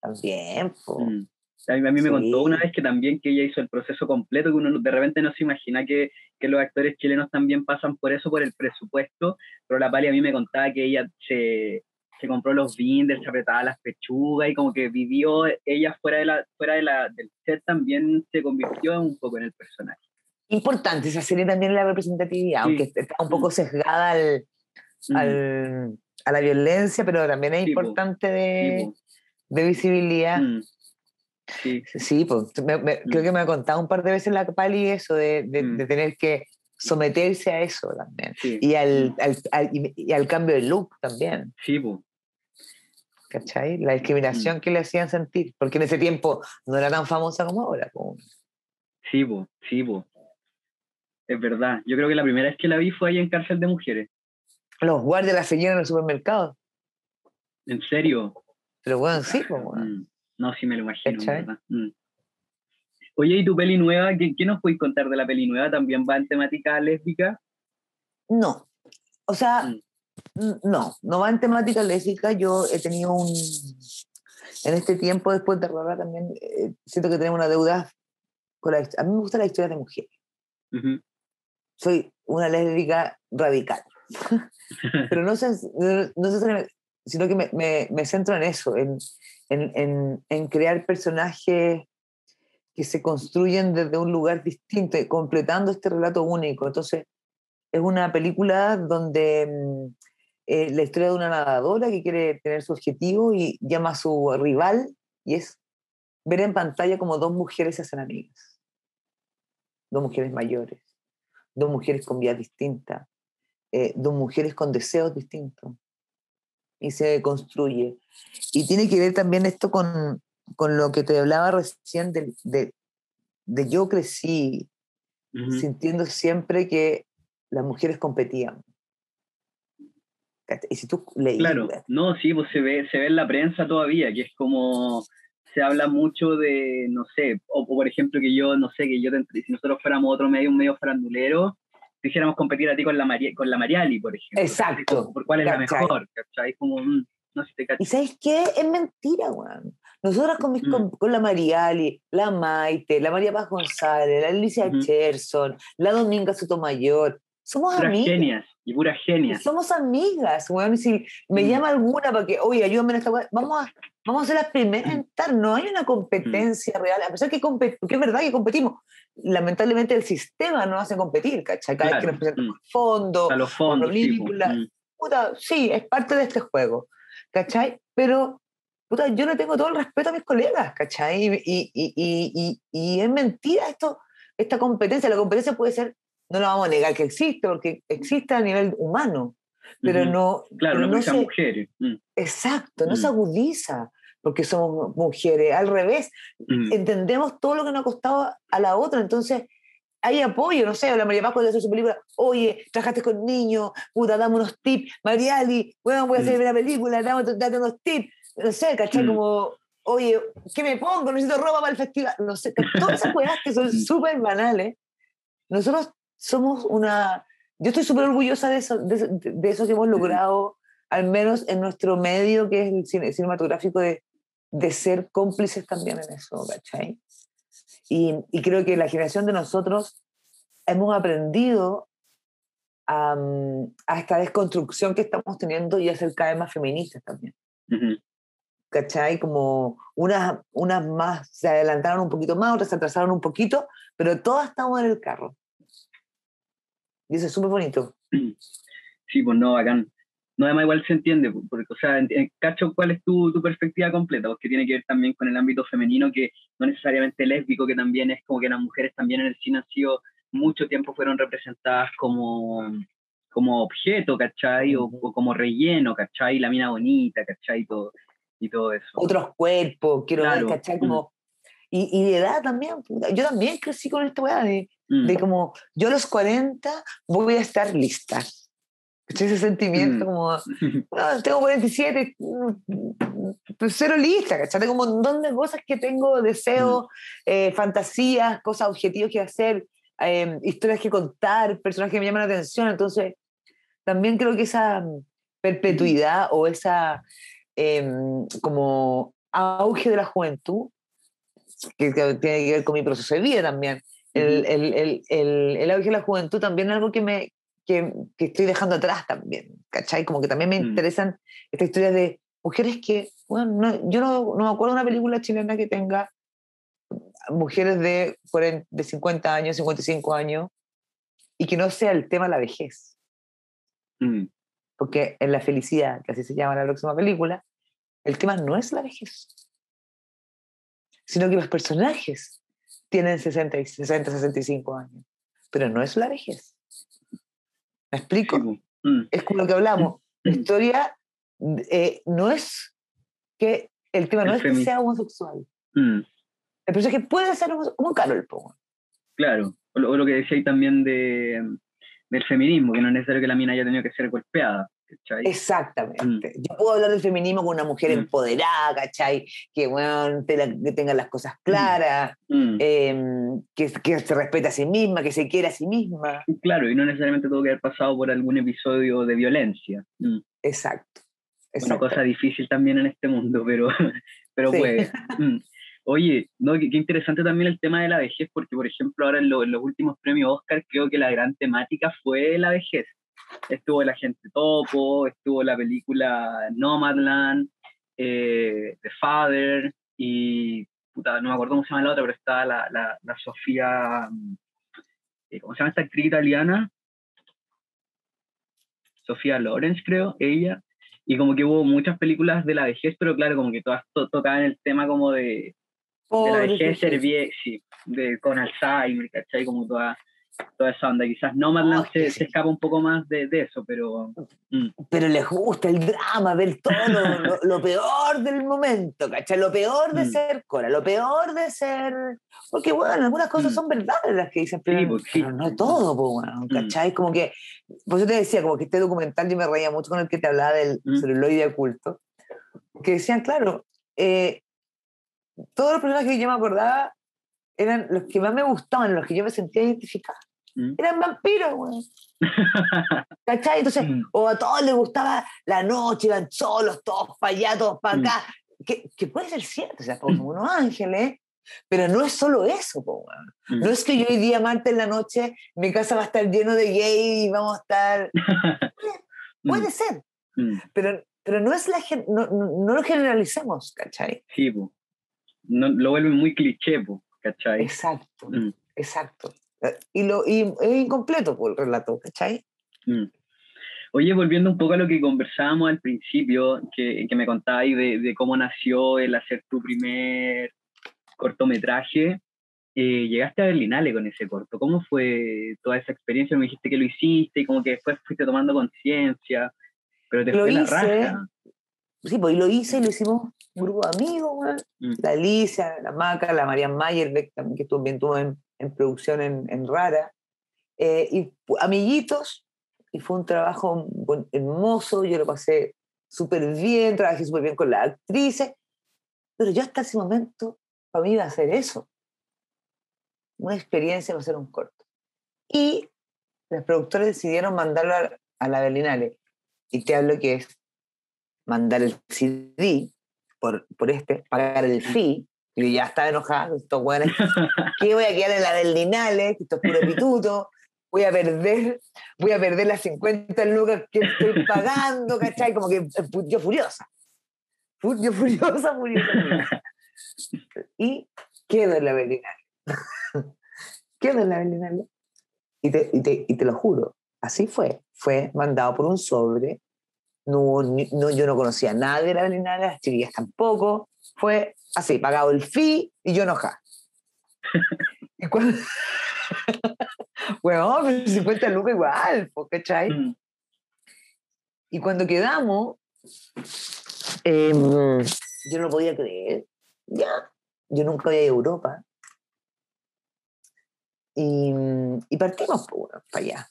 También, mm. A mí, me contó una vez que también que ella hizo el proceso completo, que uno de repente no se imagina que, que, los actores chilenos también pasan por eso, por el presupuesto, pero la Pali a mí me contaba que ella se, se compró los binders, se apretaba las pechugas y como que vivió ella fuera, de la, fuera de la, del set también se convirtió un poco en el personaje. Importante esa serie también la representatividad, aunque está un poco sesgada al, Mm. al, a la violencia, pero también es importante de, de, visibilidad. Mm. Sí, sí pues, creo mm. que me ha contado un par de veces la Pali eso, de, de, tener que someterse a eso también. Y, al, al, y, al, cambio de look también. Sí, pues. ¿Cachai? La discriminación que le hacían sentir, porque en ese tiempo no era tan famosa como ahora. Sí, pues, sí, pues. Es verdad. Yo creo que la primera vez que la vi fue ahí en cárcel de mujeres los guardias la seguían en el supermercado. ¿En serio? Pero bueno, sí, pues, No, sí me lo imagino, ¿verdad? Mm. Oye, ¿y tu peli nueva? ¿Qué, nos puedes contar de la peli nueva? ¿También va en temática lésbica? No. O sea, mm. no, no va en temática lésbica. Yo he tenido un. En este tiempo, después de Rara, también eh, siento que tenemos una deuda con la. A mí me gusta la historia de mujeres. Soy una lésbica radical. (laughs) Pero no sé, no sino que me, me, me, centro en eso, en, en, en, crear personajes que se construyen desde un lugar distinto, completando este relato único. Entonces, es una película donde mm, eh, la historia de una nadadora que quiere tener su objetivo y llama a su rival y es ver en pantalla como dos mujeres se hacen amigas, dos mujeres mayores, dos mujeres con vías distintas, eh, dos mujeres con deseos distintos y se construye. Y tiene que ver también esto con, con lo que te hablaba recién de, de, de yo crecí sintiendo siempre que las mujeres competían. Y si tú leí, Claro, no, sí, pues se ve, se ve en la prensa todavía, que es como se habla mucho de, no sé, o, por ejemplo que yo, no sé, que yo, si nosotros fuéramos otro medio, un medio farandulero, quisiéramos competir a ti con la, con la Mariali, por ejemplo. Exacto. Por, cuál es la mejor, ¿cachai? Como, mm, no sé te ¿Y sabes qué? Es mentira, weón. Nosotras con, mm. con, la Mariali, la Maite, la María Paz González, la Alicia Cherson, la Dominga Sotomayor, somos puras amigas. genias, y puras genias. Somos amigas, weón. Si me mm. llama alguna para que, oye, ayúdame en esta vamos a, vamos a ser las primeras en estar. No hay una competencia real, a pesar que, que es verdad que competimos lamentablemente el sistema no hace competir, ¿cachai? Cada vez que nos presentan mm. fondos, a los fondos, películas, sí, puta, sí, es parte de este juego, ¿cachai? Pero puta, yo no tengo todo el respeto a mis colegas, ¿cachai? Y, y, y, y, es mentira esto, esta competencia. La competencia puede ser, no la vamos a negar que existe, porque existe a nivel humano, pero no... Claro, no, no se, mujeres. Mm. Exacto, no se mm. agudiza porque somos mujeres. Al revés, entendemos todo lo que nos ha costado a la otra, entonces hay apoyo, no sé, la María Paz cuando hace su película, oye, trabajaste con niños, puta, dame unos tips, Mariali, bueno, voy a hacer la película, dame, dame unos tips, no sé, ¿cachai? Como, oye, ¿qué me pongo? Necesito ropa para el festival, no sé, todas esas (laughs) cosas que son súper banales. Nosotros somos una, yo estoy súper orgullosa de eso, de, de, eso que hemos logrado, al menos en nuestro medio, que es el cine, cinematográfico, de, de ser cómplices también en eso, ¿cachai? Y, y, creo que la generación de nosotros hemos aprendido a, a, esta desconstrucción que estamos teniendo y a ser cada vez más feministas también. ¿Cachai? Como unas, unas más se adelantaron un poquito más, otras se atrasaron un poquito, pero todas estamos en el carro. Y eso es súper bonito. (clears throat) Sí, pues no, bacán. No, además igual se entiende, porque, o sea, cacho cuál es tu, tu perspectiva completa, porque tiene que ver también con el ámbito femenino, que no necesariamente lésbico, que también es como que las mujeres también en el cine han sido, mucho tiempo fueron representadas como, como objeto, ¿cachai? O, o, como relleno, ¿cachai? La mina bonita, ¿cachai? Y todo, y todo eso. Otros cuerpos, quiero claro. ver, ¿cachai? Como, y, y, de edad también, yo también crecí con esta weá de, mm. de como, yo a los 40 voy a estar lista. Ese sentimiento mm. como, (laughs) no, tengo 47, pues cero lista, ¿cachai? Tengo un montón de cosas que tengo, deseos, mm. eh, fantasías, cosas, objetivos que hacer, eh, historias que contar, personas que me llaman la atención. Entonces, también creo que esa perpetuidad o esa eh, como auge de la juventud que, que, tiene que ver con mi proceso de vida también. El, el, el, el, el auge de la juventud también es algo que, me, que, que, estoy dejando atrás también, ¿cachai? Como que también me mm. interesan estas historias de mujeres que, bueno, no, yo no, no, me acuerdo de una película chilena que tenga mujeres de, 40, de 50 años, 55 años, y que no sea el tema la vejez. Mm. Porque en La Felicidad, que así se llama la próxima película, el tema no es la vejez sino que los personajes tienen 60, 60 65 años, pero no es la vejez. ¿Me explico? Mm. Es como lo que hablamos. La historia eh, no es que el tema no es que sea homosexual. Mm. El personaje puede ser homosexual, como Carol Power. Claro, o lo, o lo que decía ahí también de, del feminismo, que no es necesario que la mina haya tenido que ser golpeada. ¿Cachai? Exactamente. Mm. Yo puedo hablar del feminismo con una mujer mm. empoderada, ¿cachai? Que, bueno, te la, que tenga las cosas claras, mm. eh, que, que, se respete a sí misma, que se quiera a sí misma. Claro, y no necesariamente tuvo que haber pasado por algún episodio de violencia. Exacto. Una cosa difícil también en este mundo, pero, (laughs) pero sí. pues. (laughs) Oye, no, qué, qué, interesante también el tema de la vejez, porque por ejemplo ahora en, lo, en los últimos premios Oscar creo que la gran temática fue la vejez estuvo la gente Topo, estuvo la película Nomadland, eh, The Father, y puta, no me acuerdo cómo se llama la otra, pero está la, la, la Sofía, eh, ¿cómo se llama esta actriz italiana? Sofía Lorenz, creo, ella. Y como que hubo muchas películas de la vejez, pero claro, como que todas to tocaban el tema como de, oh, de la vejez, ser sí, de, con Alzheimer, ¿cachai? Como toda toda esa onda. Quizás Nomadland oh, se, se, escapa un poco más de, de eso, pero... Mm. Pero les gusta el drama, ver todo lo, lo, peor del momento, ¿cachai? Lo peor de mm. ser Cora, lo peor de ser... Porque, bueno, algunas cosas mm. son verdades las que dicen, pero, sí, pues, pero no todo, pues, bueno, ¿cachai? Como que... Pues yo te decía, como que este documental yo me reía mucho con el que te hablaba del celuloide oculto, que decían, claro, eh, todos los personajes que yo me acordaba eran los que más me gustaban, los que yo me sentía identificada. Mm. Eran vampiros, güey. (laughs) ¿Cachai? Entonces, mm. o a todos les gustaba la noche, iban solos, todos para allá, todos para mm. acá. Que, que, puede ser cierto, o sea, como unos ángeles, pero no es solo eso, po, No es que yo hoy día, martes en la noche, mi casa va a estar lleno de gay y vamos a estar. (laughs) puede, ser. Pero, pero no, es la, no, no, lo generalicemos, ¿cachai? Sí, po. No, lo vuelven muy cliché, po. ¿Cachai? Exacto, mm. exacto. Y, lo, y es incompleto por pues, el relato, ¿cachai? Mm. Oye, volviendo un poco a lo que conversábamos al principio, que, que me contabais de, de, cómo nació el hacer tu primer cortometraje, eh, llegaste a Berlinale con ese corto. ¿Cómo fue toda esa experiencia? Me dijiste que lo hiciste y como que después fuiste tomando conciencia, pero te lo fue hice, la raja. Sí, pues y lo hice y lo hicimos un grupo de amigos, mm. la Alicia, la Maca, la Marian Mayer, también que estuvo, estuvo en, en, producción en, en Rara, eh, y amiguitos, y fue un trabajo hermoso, yo lo pasé súper bien, trabajé súper bien con las actrices, pero yo hasta ese momento, para mí iba a hacer eso, una experiencia, va a ser un corto. Y los productores decidieron mandarlo a, a la Berlinale. Y te hablo que es mandar el CD por, por este, pagar el fee, y ya estaba enojado, estos buenos, ¿qué voy a quedar en la Berlinale? Esto es puro (laughs) pituto, voy a perder, voy a perder las 50 lucas que estoy pagando, ¿cachai? Como que eh, yo furiosa. Yo furiosa, furiosa. Y quedo en la Berlinale. (laughs) quedo en la Berlinale. Y te, y, te, y te lo juro, así fue. Fue mandado por un sobre. No, no, yo no conocía nada de la Berlinale, las chiquillas tampoco. Fue así, pagado el fee y yo enojada. (laughs) y cuando... (laughs) bueno, 50 lucas igual, ¿cachai? Mm. Y cuando quedamos, eh, yo no podía creer, ya, yo nunca había ido a Europa. Y, y partimos para allá.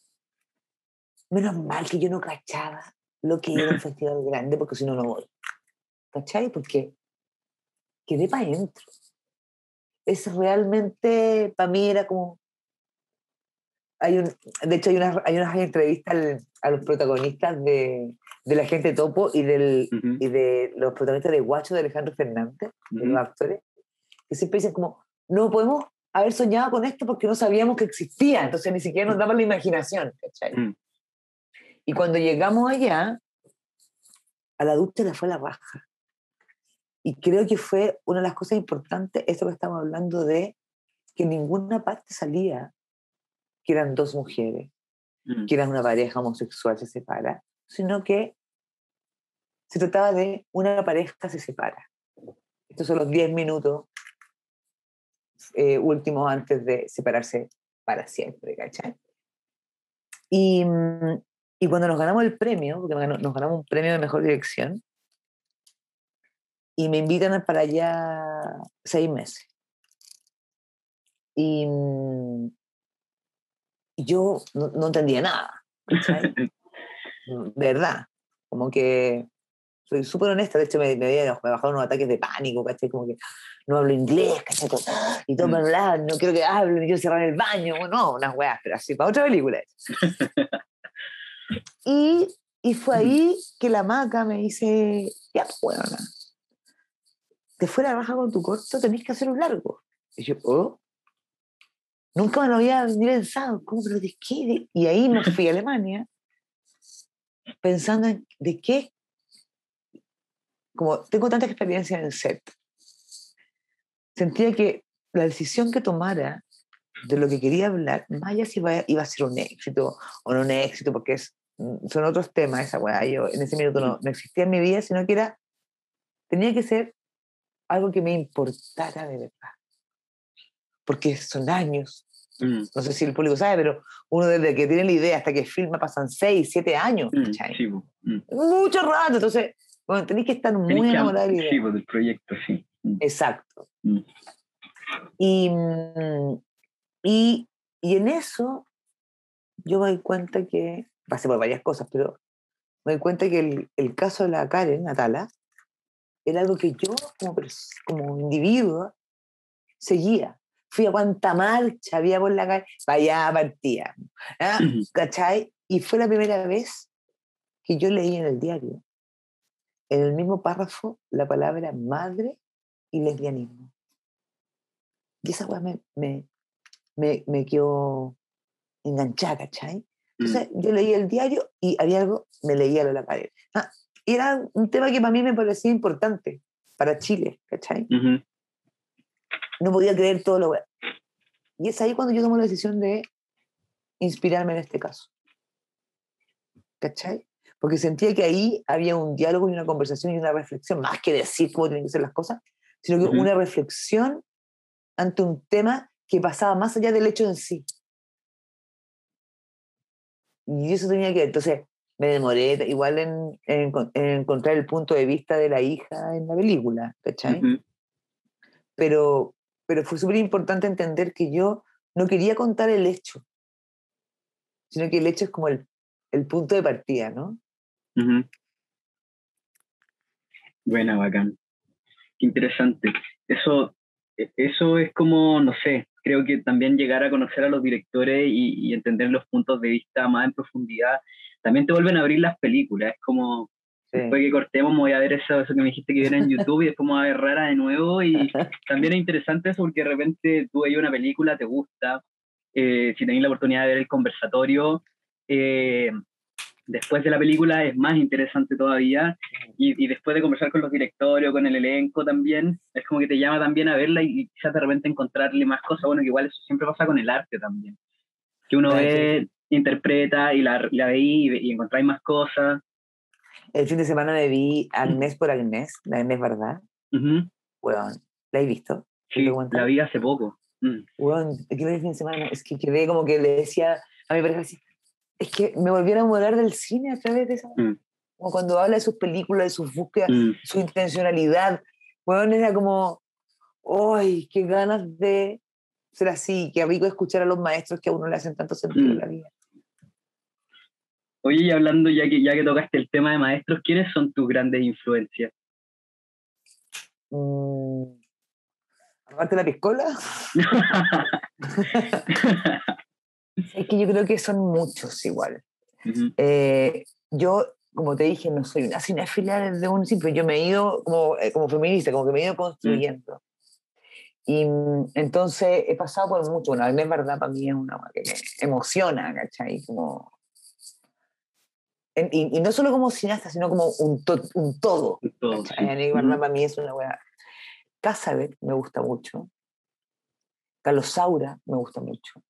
Menos mal que yo no cachaba lo que era un (laughs) festival grande, porque si no, no voy. ¿Cachai? Porque quedé para adentro. Es realmente, para mí era como... Hay un, de hecho, hay unas, hay unas entrevistas a los protagonistas de, de la gente topo y, del, y de los protagonistas de Guacho de Alejandro Fernández, de los actores, que siempre dicen como, no podemos haber soñado con esto porque no sabíamos que existía, entonces ni siquiera nos daba la imaginación, mm. Y cuando llegamos allá, a la ducha le fue la raja. Y creo que fue una de las cosas importantes, esto que estamos hablando de que ninguna parte salía que eran dos mujeres, mm. que eran una pareja homosexual, se separa, sino que se trataba de una pareja se separa. Estos son los 10 minutos eh, últimos antes de separarse para siempre, ¿cachai? Y, y cuando nos ganamos el premio, porque nos ganamos un premio de mejor dirección, y me invitan para allá seis meses. Y, yo no, entendía nada, (laughs) de verdad, como que soy súper honesta, de hecho me, me, me, bajaron unos ataques de pánico, ¿cachai? Como que no hablo inglés, ¿cachai? Y todo me mm. hablaban, no quiero que hable, no quiero cerrar el baño, no, unas weas, pero así, para otra película. (laughs) y, y fue ahí que la maca me dice, ya, bueno, pues, te fuera raja con tu corto, tenés que hacer un largo. Y yo, oh, nunca me lo había ni pensado, ¿cómo, pero de qué? Y ahí me fui a Alemania pensando en de qué, como tengo tanta experiencia en el set, sentía que la decisión que tomara de lo que quería hablar, más allá si iba, iba a ser un éxito o no un éxito, porque es, son otros temas esa weá, yo en ese minuto no, no existía en mi vida, sino que era, tenía que ser algo que me importara de verdad. Porque son años Mm. No sé si el público sabe, pero uno desde que tiene la idea hasta que filma pasan 6, 7 años. Mm, mm. Mucho rato. Entonces, bueno, tenéis que estar muy enamorado del proyecto, sí. Exacto. Y, y, y, en eso yo me doy cuenta que, pasé por varias cosas, pero me doy cuenta que el, el caso de la Karen, Natala, era algo que yo como, como individuo seguía fui a cuánta marcha había por la calle, vaya partía. ¿ah? ¿Cachai? Y fue la primera vez que yo leí en el diario, en el mismo párrafo, la palabra madre y lesbianismo. Y esa weá me, me, me, me, quedó enganchada, ¿cachai? Entonces mm. yo leí el diario y había algo, me leía lo la pared. Ah, era un tema que para mí me parecía importante para Chile, ¿cachai? no podía creer todo lo. Y es ahí cuando yo tomo la decisión de inspirarme en este caso. ¿Cachai? Porque sentía que ahí había un diálogo y una conversación y una reflexión, más que decir cómo tienen que ser las cosas, sino que una reflexión ante un tema que pasaba más allá del hecho en sí. Y eso tenía que Entonces, me demoré igual en, en, encontrar el punto de vista de la hija en la película, ¿cachai? Pero, pero fue súper importante entender que yo no quería contar el hecho, sino que el hecho es como el, el punto de partida, ¿no? Buena, bacán. Interesante. Eso, e, eso es como, no sé, creo que también llegar a conocer a los directores y, entender los puntos de vista más en profundidad, también te vuelven a abrir las películas. Es como, después que cortemos, me voy a ver eso, eso que me dijiste que viene en (laughs) YouTube y después me voy a ver rara de nuevo. Y también es interesante eso porque de repente tú ves una película, te gusta, eh, si tenéis la oportunidad de ver el conversatorio, eh, después de la película es más interesante todavía y, después de conversar con los directores o con el elenco también, es como que te llama también a verla y, quizás de repente encontrarle más cosas, bueno, que igual eso siempre pasa con el arte también, que uno ve, interpreta y la, la ve y, y encontráis más cosas. El fin de semana me vi Agnés por Agnés, la Agnés, ¿verdad? Bueno, ¿la he visto? Sí, la vi hace poco. Bueno, mm. ¿qué el fin de semana? Es que quedé como que le decía a mi pareja es que me volví a enamorar del cine a través de esa. Mm. Como cuando habla de sus películas, de sus búsquedas, mm. su intencionalidad. Bueno, era como, ¡ay, qué ganas de ser así! Qué rico escuchar a los maestros que a uno le hacen tanto sentido en mm. la vida. Oye, y hablando, ya que, ya que tocaste el tema de maestros, ¿quiénes son tus grandes influencias? Aparte de la piscola. (laughs) (laughs) (laughs) Es que yo creo que son muchos igual. Eh, yo, como te dije, no soy una cinéfila de un simple, yo me he ido como, eh, como feminista, como que me he ido construyendo. Y mm, entonces he pasado por mucho. Bueno, es verdad, para mí es una que me emociona, ¿cachai? Como, y, no solo como cineasta, sino como un, un todo. todo verdad, para mí es una buena. Casabet me gusta mucho. Carlos Saura me gusta mucho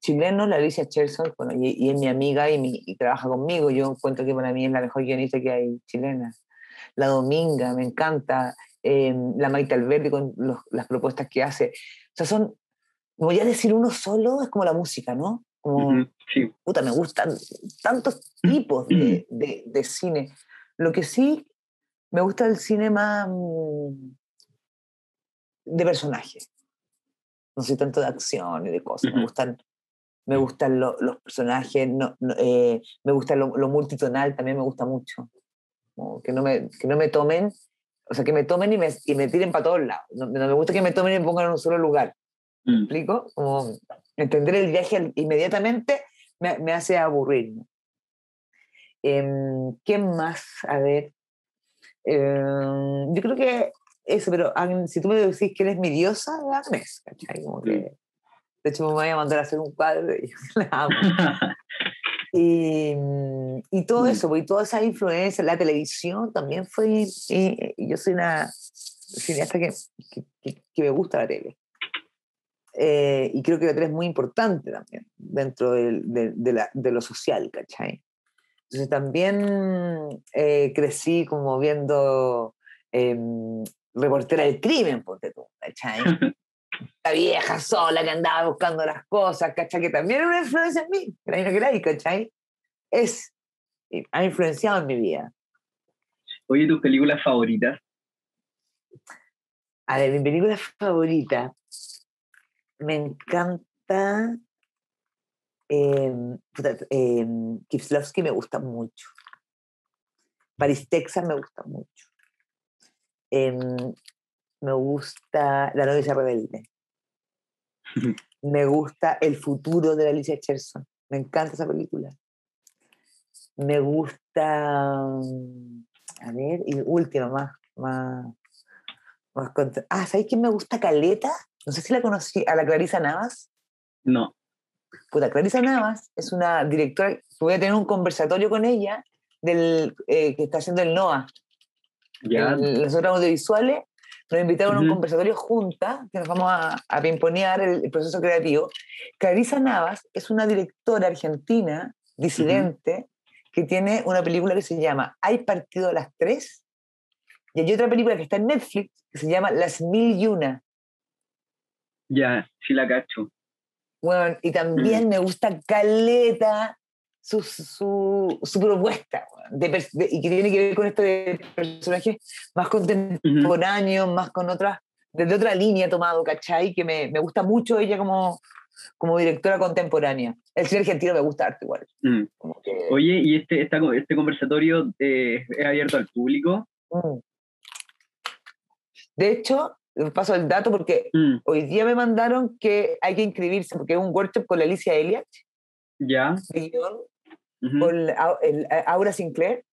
chileno, la Alicia Cherson, bueno, y, es mi amiga y, mi, trabaja conmigo. Yo encuentro que para mí es la mejor guionista que hay chilena. La Dominga, me encanta. Em, la Maite Alberti con las propuestas que hace. O sea, son, voy a decir uno solo, es como la música, ¿no? Como, sí. puta, me gustan tantos tipos de, de, cine. Lo que sí, me gusta el cine más mm, de personajes. No soy tanto de acción y de cosas. Me gustan me gustan los personajes, no, eh, me gusta lo, multitonal, también me gusta mucho. que, no me, que no me tomen, o sea, que me tomen y me, y me tiren para todos lados. No, me gusta que me tomen y me pongan en un solo lugar. ¿Me mm. explico? Como entender el viaje inmediatamente me, me hace aburrir. Eh, ¿Qué más? A ver. Em, yo creo que eso, pero si tú me decís que eres mi diosa, Agnes, ¿cachai? Como que de hecho, me voy a mandar a hacer un cuadro y (laughs) la amo. (laughs) y, y, todo mm. eso, y toda esa influencia, la televisión también fue. Y, yo soy una cineasta que, que, que, me gusta la tele. Eh, y creo que la tele es muy importante también dentro de, de, de, la, de lo social, ¿cachai? Entonces también eh, crecí como viendo eh, Reportera del Crimen, ponte tú, ¿cachai? (laughs) la vieja sola que andaba buscando las cosas, ¿cachai? Que también era una influencia en mí, que no queráis, ¿cachai? Es, ha influenciado en mi vida. Oye, ¿tus películas favoritas? A ver, mi película favorita, me encanta eh, eh, me gusta mucho. Paris, Texas me gusta mucho. Em, me gusta La novicia rebelde. me gusta El futuro de Alicia Cherson. Me encanta esa película. Me gusta. Mm, a ver, y última, más. más, más ah, ¿sabéis quién me gusta Caleta? No sé si la conocí, a la Clarisa Navas. No. Puta, Clarisa Navas es una directora. Voy a tener un conversatorio con ella del eh, que está haciendo el NOA. Ya. los otros audiovisuales nos invitaron a un conversatorio junta, que nos vamos a, a pimponear el, proceso creativo. Clarisa Navas es una directora argentina, disidente, que tiene una película que se llama Hay partido a las tres, y hay otra película que está en Netflix que se llama Las Mil y Una. Ya, sí la cacho. Bueno, y también me gusta Caleta su, su, su propuesta de, y que tiene que ver con esto de personajes más contemporáneos, más con otras, desde otra línea tomado, ¿cachai? Que me, me, gusta mucho ella como, como directora contemporánea. El cine argentino me gusta arte igual. Mm. Oye, ¿y este, este conversatorio eh, es abierto al público? Mm. De hecho, paso el dato porque Mm, hoy día me mandaron que hay que inscribirse porque es un workshop con la Alicia Elliott, ya. de con la- el- Aura Sinclair.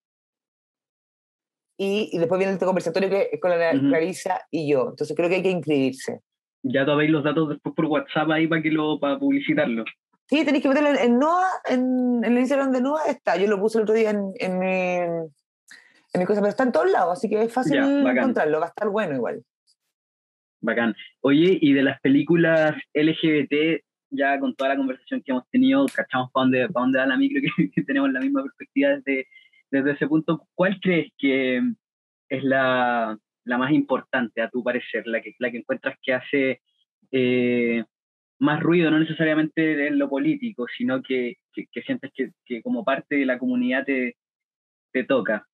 Y, y después viene el conversatorio que es con la. Clarisa y yo. Entonces creo que hay que inscribirse. Ya te veis los datos después por WhatsApp ahí para que lo para publicitarlo. Sí, tenéis que meterlo en, en NOA, en, en el Instagram de NOA está. Yo lo puse el otro día en, en, mi, en mi cosa, pero está en todos lados, así que es fácil Ya, encontrarlo. Va a estar bueno igual. Bacán. Oye, y de las películas LGBT, ya con toda la conversación que hemos tenido, cachamos para dónde, para dónde da la micro, (laughs) que, tenemos la misma perspectiva desde, desde ese punto. ¿Cuál crees que es la, la más importante, a tu parecer, la que, la que encuentras que hace eh, más ruido, no necesariamente en lo político, sino que, que, que sientes que, que como parte de la comunidad te, te toca?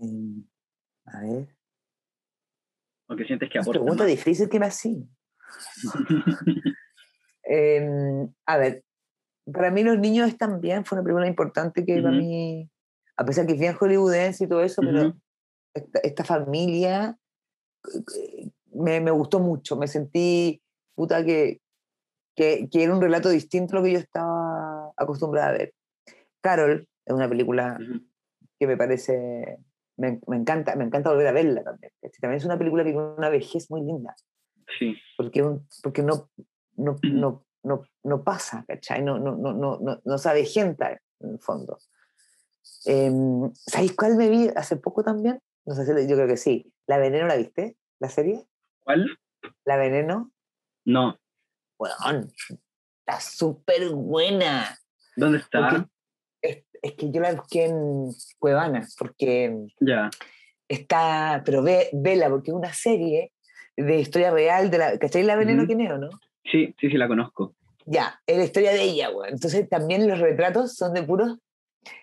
Mm, A ver. O que sientes que aporta pregunta más? difícil que me así. (laughs) Em, a ver, para mí Los Niños están bien, fue una película importante que para Ujú. mí, a pesar que es bien hollywoodense y todo eso, pero Ujú. esta, esta familia eh, me, me gustó mucho, me sentí, puta, que, que, que era un relato distinto a lo que yo estaba acostumbrada a ver. Carol es una película Ujú. que me parece, me, me encanta, me encanta volver a verla también. También es una película que tiene una vejez muy linda Sí. porque, un- porque no, no, no, no, no pasa, ¿cachai? No, no, no, no, no, no se avejenta en el fondo. Em, ¿Sabéis cuál me vi hace poco también? No sé si, yo creo que sí. ¿La Veneno la viste? ¿La serie? ¿Cuál? ¿La Veneno? No. Bueno, está súper buena. ¿Dónde está? Porque es, que yo la busqué en Cuevana, porque está, pero ve, vela, porque es una serie de historia real de la, ¿cachai? La Veneno es, o no? Sí, sí, sí, la conozco. Ya, es la historia de ella, güey. Entonces también los retratos son de puros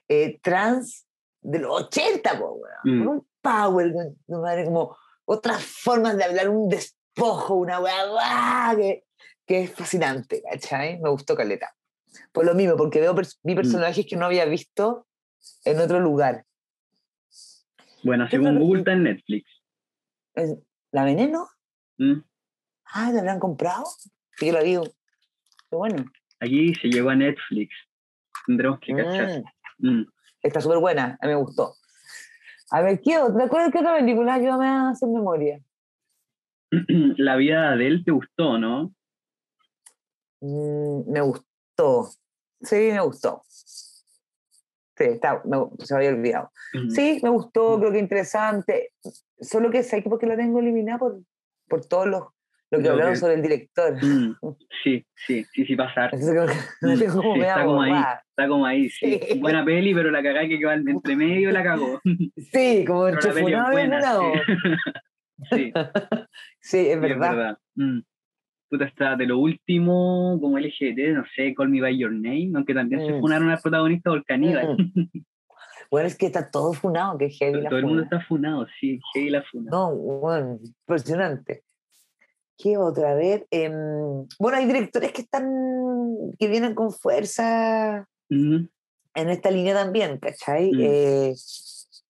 eh, trans de los 80, po, güey. Mm. Con un power, madre, como otras formas de hablar, un despojo, una weá, que, que es fascinante, ¿cachai? Me gustó Caleta. Por lo mismo, porque veo vi personajes que no había visto en otro lugar. Bueno, ¿Qué según Google está en Netflix. ¿La veneno? Mm. Ah, ¿la habrán comprado? Sí, yo la vi. Qué bueno. Aquí se llegó a Netflix. Tendremos que cachar. Mm. Mm. Está súper buena, a mí me gustó. A ver, ¿qué otra? ¿Cuál qué otra película? Ayúdame a hacer memoria. (clears throat) La vida de él te gustó, ¿no? Mm, me gustó. Sí, me gustó. Sí, está, me- se me había olvidado. Sí, me gustó, creo que interesante. Solo que sé que porque la tengo eliminada por, por todos los lo que Lo hablaron que- sobre el director. Mm. (laughs) Sí, sí, sí, sí, pasar. La Mm, como sí, está como ahí, está como ahí, sí. Sí. Buena peli, pero la cagada que quedó entre medio la cagó. (laughs) Sí, como es y buena, sí. (laughs) Sí, es sí, es verdad. verdad. Mm. Puta, está de lo último, como LGBT, no sé, Call Me By Your Name, aunque también se Mm. funaron al protagonista por caníbal. Mm. Bueno, es que está todo funado, que es heavy la Todo el mundo está funado, sí, heavy la funa. No, bueno, impresionante. ¿Qué otra vez? Em, bueno, hay directores que están, que vienen con fuerza Mm. en esta línea también, ¿cachai? Mm. Eh,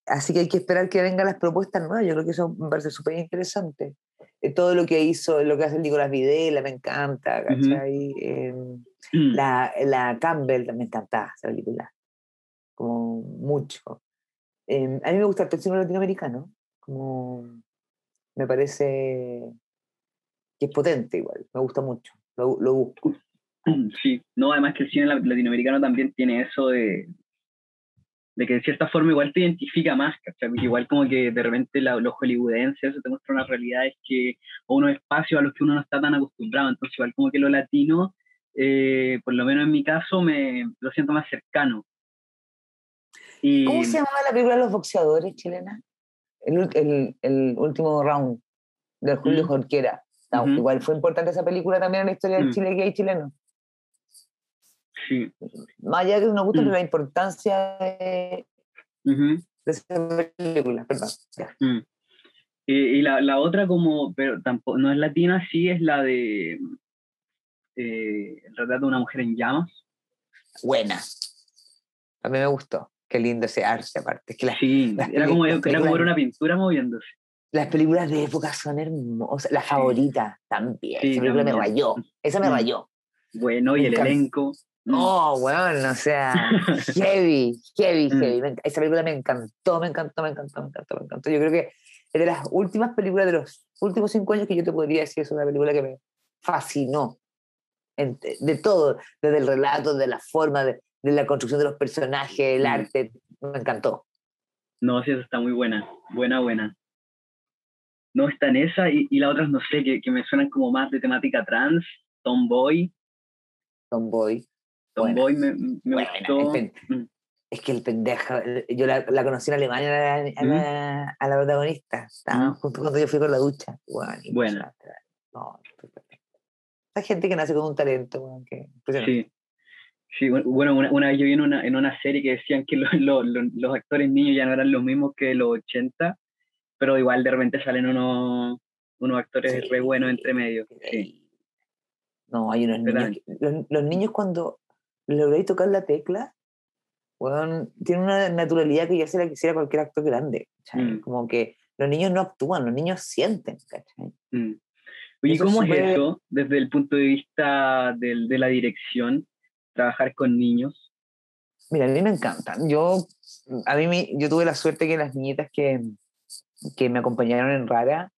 así que hay que esperar que vengan las propuestas nuevas. Yo creo que eso me parece súper interesante. Eh, todo lo que hizo, lo que hace el Nicolás Videla, me encanta, ¿cachai? Em, Mm. la, la Campbell también encantaba esa película, como mucho. Em, a mí me gusta el cine latinoamericano, como me parece que es potente igual, me gusta mucho, lo, lo busco. Sí, no, además que el cine la- latinoamericano también tiene eso de, de que de cierta forma igual te identifica más, ¿cachai? Igual como que de repente la- los hollywoodenses te muestra unas realidades que, o unos espacios a los que uno no está tan acostumbrado, entonces igual como que lo latino, eh, por lo menos en mi caso, me lo siento más cercano. Y, ¿Cómo se llamaba la película de los boxeadores chilena? El, el, el último round de Julio Mm. Jorquera. Ujú. Igual fue importante esa película también en la historia del Mm. Chile gay chileno. Sí. Más allá de que nos guste, Mm. la importancia de, esa película, perdón. Mm. Y, y la, la otra como, pero tampoco, no es latina, sí es la de eh, el retrato de una mujer en llamas. Buena. A mí me gustó. qué lindo ese arte aparte. Es que sí, era como, era como una pintura moviéndose. Las películas de época son hermosas. La favorita también. Esa película me rayó. Esa me mm. rayó. Bueno, y el elenco. No, mm. bueno, o sea, (laughs) heavy, heavy, mm. heavy. Esa película me encantó, me encantó, me encantó, me encantó, me encantó. Yo creo que es de las últimas películas de los últimos cinco años que yo te podría decir es una película que me fascinó. De todo, desde el relato, de la forma, de, de la construcción de los personajes, el arte, me encantó. No, sí, esa está muy buena, buena, buena no está en esa y, y las otras no sé, que, que, me suenan como más de temática trans, Tomboy. Tomboy. Tomboy me, me gustó. Mm. Es que el pendejo, yo la, la conocí en Alemania a la, a la, protagonista, estábamos justo cuando yo fui con la ducha. Bueno. No, Hay gente que nace con un talento, bueno, que Sí. Sí, bueno, una, una, vez yo vi en una, en una serie que decían que (laughs) los, los actores niños ya no eran los mismos que los 80 pero igual de repente salen unos, unos actores re buenos entre medio. No, hay unos niños. los, niños cuando lográis tocar la tecla, bueno, tienen una naturalidad que ya se la quisiera cualquier actor grande. Mm. Como que los niños no actúan, los niños sienten. Mm. Oye, ¿cómo es eso desde el punto de vista de, de la dirección, trabajar con niños? Mira, a mí me encantan. Yo, a mí, yo tuve la suerte que las niñitas que, que me acompañaron en Rara,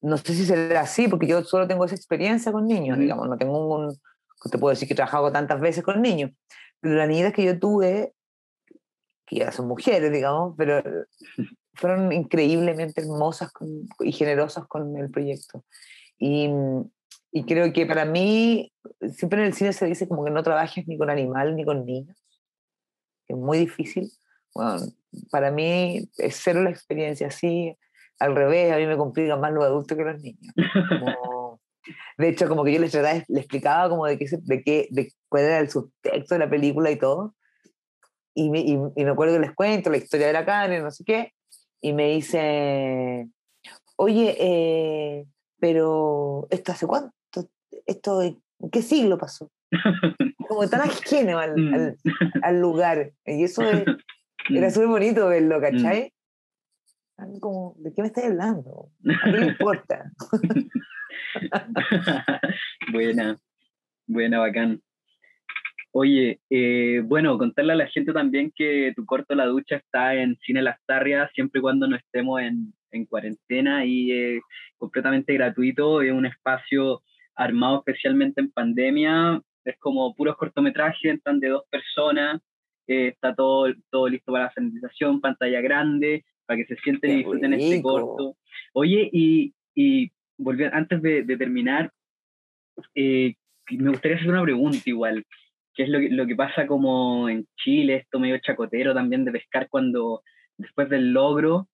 no sé si será así, porque yo solo tengo esa experiencia con niños, digamos, no tengo un, te puedo decir que he trabajado tantas veces con niños, pero las niñas que yo tuve, que ya son mujeres, digamos, pero fueron increíblemente hermosas y generosas con el proyecto. Y, y, creo que para mí, siempre en el cine se dice como que no trabajes ni con animales ni con niños, que es muy difícil. Bueno, para mí es cero la experiencia así, al revés, a mí me complica más los adultos que los niños. (laughs) de hecho, como que yo les, les explicaba como de, qué, de, qué, de cuál era el subtexto de la película y todo, y me, y, me acuerdo que les cuento la historia de la carne, no sé qué, y me dice, oye, eh, pero ¿esto hace cuánto? ¿Esto en qué siglo pasó? (laughs) Como tan ajeno al, al, mm. al lugar. Y eso es, (laughs) era súper bonito verlo, mm. ¿cachai? Como, ¿de qué me estás hablando? A mí me importa. (laughs) (laughs) buena, buena, bacán. Oye, eh, bueno, contarle a la gente también que tu corto La Ducha está en Cine Las Tarrias, siempre y cuando no estemos en, en cuarentena y es completamente gratuito, es un espacio armado especialmente en pandemia, es como puros cortometrajes, entran de dos personas, está todo, todo listo para la sanitización, pantalla grande, para que se sienten y disfruten este corto. Oye, y, y volver, antes de, de terminar, eh, me gustaría hacer una pregunta igual, que es lo que, lo que pasa como en Chile, esto medio chacotero también de pescar cuando, después del logro,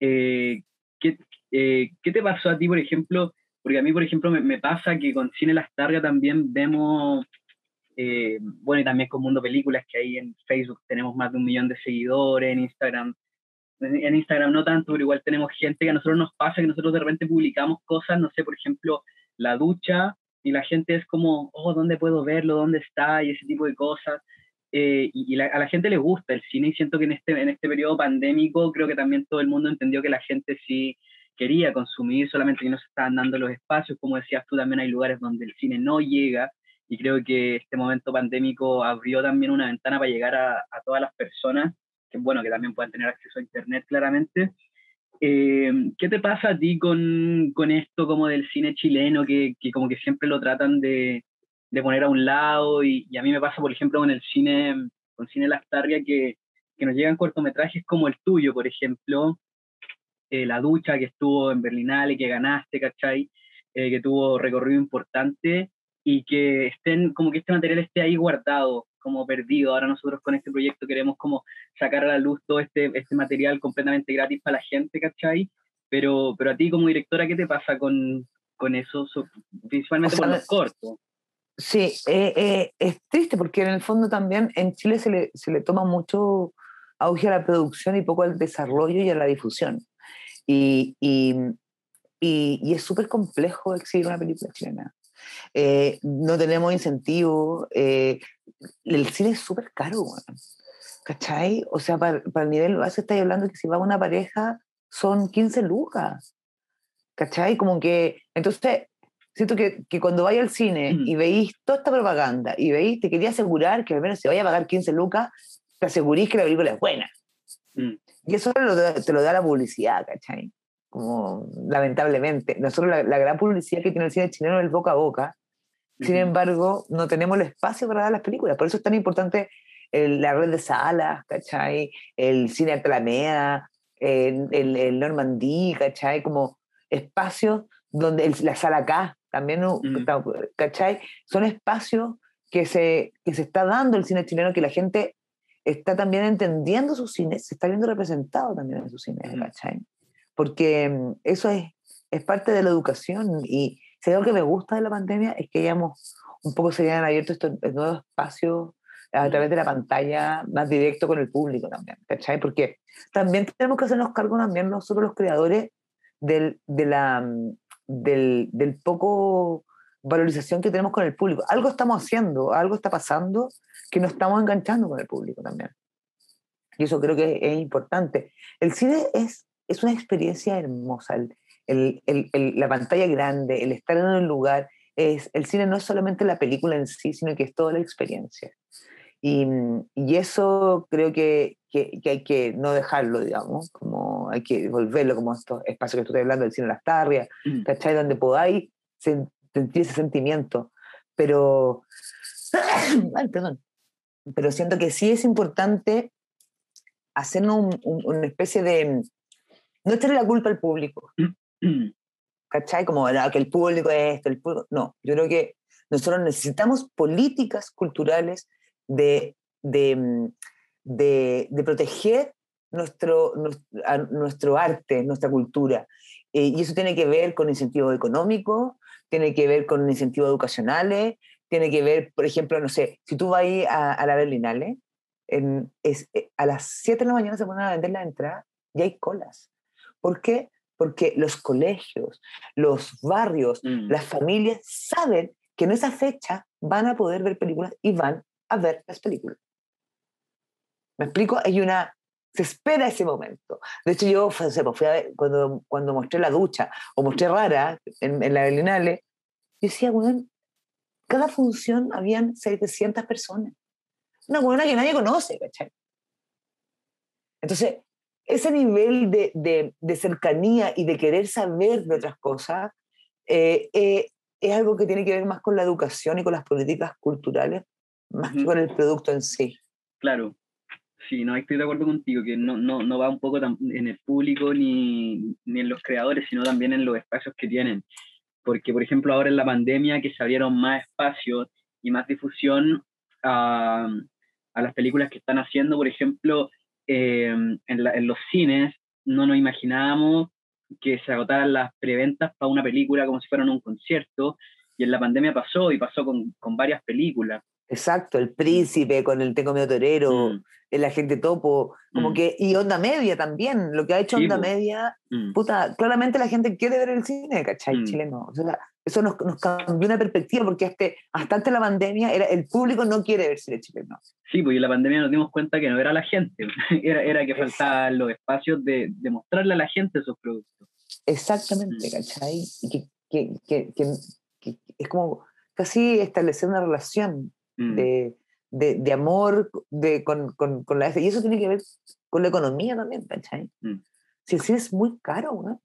eh, ¿qué, eh, ¿qué, te pasó a ti, por ejemplo? Porque a mí, por ejemplo, me, me pasa que con Cine Las Targas también vemos eh, bueno, y también con Mundo Películas, que ahí en Facebook tenemos más de un millón de seguidores, en Instagram, en Instagram no tanto, pero igual tenemos gente que a nosotros nos pasa que nosotros de repente publicamos cosas, no sé, por ejemplo, la ducha, y la gente es como, oh, ¿dónde puedo verlo? ¿Dónde está? Y ese tipo de cosas. Eh, y, a la gente le gusta el cine y siento que en este, en este periodo pandémico creo que también todo el mundo entendió que la gente sí quería consumir, solamente que no se estaban dando los espacios, como decías tú, también hay lugares donde el cine no llega, y creo que este momento pandémico abrió también una ventana para llegar a, a todas las personas, que bueno, que también puedan tener acceso a Internet claramente. Eh, ¿Qué te pasa a ti con, con, esto como del cine chileno, que, que, como que siempre lo tratan de, de poner a un lado? Y, y, a mí me pasa, por ejemplo, con el cine, con Cine Lastarria, que, que nos llegan cortometrajes como el tuyo, por ejemplo, eh, La Ducha, que estuvo en Berlinale, que ganaste, ¿cachai? Eh, que tuvo recorrido importante y que estén, como que este material esté ahí guardado, como perdido. Ahora nosotros con este proyecto queremos como sacar a la luz todo este, este material completamente gratis para la gente, ¿cachai? Pero, pero a ti como directora, ¿qué te pasa con, con eso, principalmente con los cortos? Sí, eh, eh, es triste porque en el fondo también en Chile se le, se le toma mucho auge a la producción y poco al desarrollo y a la difusión. Y, y, y, y es súper complejo exhibir una película chilena. Eh, no tenemos incentivos. Eh, el cine es súper caro, ¿Cachai? O sea, para, para el nivel base estáis hablando que si va una pareja son 15 lucas. ¿Cachai? Como que, entonces, siento que, que cuando vaya al cine y veis toda esta propaganda y veis, te quería asegurar que al menos si vaya a pagar 15 lucas, te asegurís que la película es buena. Mm. Y eso te lo, te lo da la publicidad, ¿cachai? Como, lamentablemente. Nosotros la, la gran publicidad que tiene el cine chileno es el boca a boca. Sin embargo, no tenemos el espacio para dar las películas. Por eso es tan importante el- la red de salas, ¿cachai? El cine Arte Alameda, el, el, el Normandí, ¿cachai? Como espacios donde el- la sala K también. ¿cachai? Son espacios que se, que se está dando el cine chileno, que la gente está también entendiendo sus cines, se está viendo representado también en sus cines. ¿cachai? Porque mm, eso es, es parte de la educación y si algo que me gusta de la pandemia es que hayamos un poco se hayan abierto estos nuevos espacios a través de la pantalla más directo con el público también, ¿cachai? Porque también tenemos que hacernos cargo también nosotros los creadores del, de la, mm, del, del poco valorización que tenemos con el público. Algo estamos haciendo, algo está pasando que nos estamos enganchando con el público también. Y eso creo que es importante. El cine es, es una experiencia hermosa. El, el- el- el- la pantalla grande, el estar en un lugar, es, el cine no es solamente la película en sí, sino que es toda la experiencia. Y, y eso creo que, que, que hay que no dejarlo, digamos, como hay que volverlo como estos espacios que estás hablando, del cine Las Tarrias, Mm. ¿cachai? Donde podáis sen- sentir ese sentimiento. Pero, (coughs) ay, perdón, pero siento que sí es importante hacernos un- un- una especie de, no echarle la culpa al público, (clears throat) ¿cachai? Como "Ah, que el público es esto, el público, no, yo creo que nosotros necesitamos políticas culturales de, de, mm, de, de proteger nuestro, nues- a- nuestro arte, nuestra cultura. Eh, y eso tiene que ver con incentivos económicos, tiene que ver con incentivos educacionales, tiene que ver, por ejemplo, no sé, si tú vas ahí a, a la Berlinale, en- es, eh, a las 7 de la mañana se ponen a vender la entrada y hay colas. ¿Por qué? Porque los colegios, los barrios, Mm. las familias saben que en esa fecha van a poder ver películas y van a ver las películas. ¿Me explico? Hay una... Se espera ese momento. De hecho, yo fue- fui a ver- cuando, cuando mostré la ducha o mostré rara en, en la Berlinale, yo decía, weón, cada función habían 700 personas. Una buena que nadie conoce, ¿cachai? Entonces, ese nivel de, de- de cercanía y de querer saber de otras cosas eh, eh, es algo que tiene que ver más con la educación y con las políticas culturales, más que con el producto en sí. Claro, sí, no estoy de acuerdo contigo, que no, no, no va un poco en el público ni, ni en los creadores, sino también en los espacios que tienen. Porque, por ejemplo, ahora en la pandemia que se abrieron más espacios y más difusión a, a las películas que están haciendo, por ejemplo, eh, en, la- en los cines, no nos imaginábamos que se agotaran las preventas para una película como si fueran un concierto, y en la pandemia pasó, y pasó con, con varias películas. Exacto, el príncipe con el Tengo Miedo Torero, Mm, el agente topo, como Mm. que, y Onda Media también, lo que ha hecho Sí, Onda. Media, mm. puta, claramente la gente quiere ver el cine, ¿cachai? Chileno. O sea, eso nos, nos cambió una perspectiva porque hasta, hasta antes de la pandemia era, el público no quiere ver cine chileno. Sí, pues y en la pandemia nos dimos cuenta que no era la gente, (laughs) era, era que faltaban los espacios de, de mostrarle a la gente esos productos. Exactamente, Mm. ¿cachai? Que, que, que, que es como casi establecer una relación Mm, de, de, de amor de, con, con, con la... Y eso tiene que ver con la economía también, ¿cachai? Mm. Si el cine es muy caro, ¿no?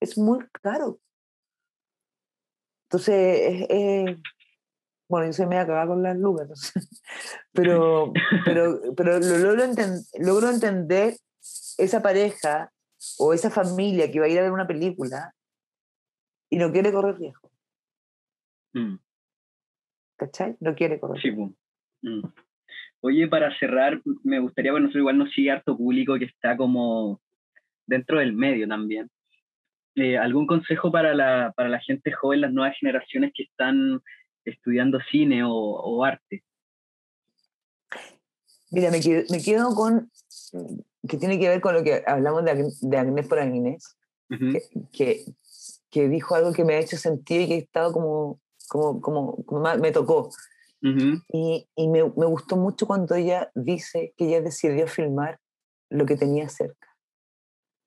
Es muy caro. Entonces, es- es- bueno, yo soy media cagada con las lucas, entonces, (laughs) pero, pero, pero lo logro, enten- logro entender esa pareja o esa familia que va a ir a ver una película y no quiere correr riesgo, mm, ¿cachai? No quiere correr sí, pues. Mm. Oye, para cerrar, me gustaría, bueno, igual nos sigue harto público que está como dentro del medio también. Eh, ¿Algún consejo para la, para la gente joven, las nuevas generaciones que están estudiando cine o, o arte? Mira, me quedo, me quedo con, que tiene que ver con lo que hablamos de, de Agnés por Agnés, que, que, que dijo algo que me ha hecho sentido y que he estado como, como, como, me tocó. Y, y me, me, gustó mucho cuando ella dice que ella decidió filmar lo que tenía cerca,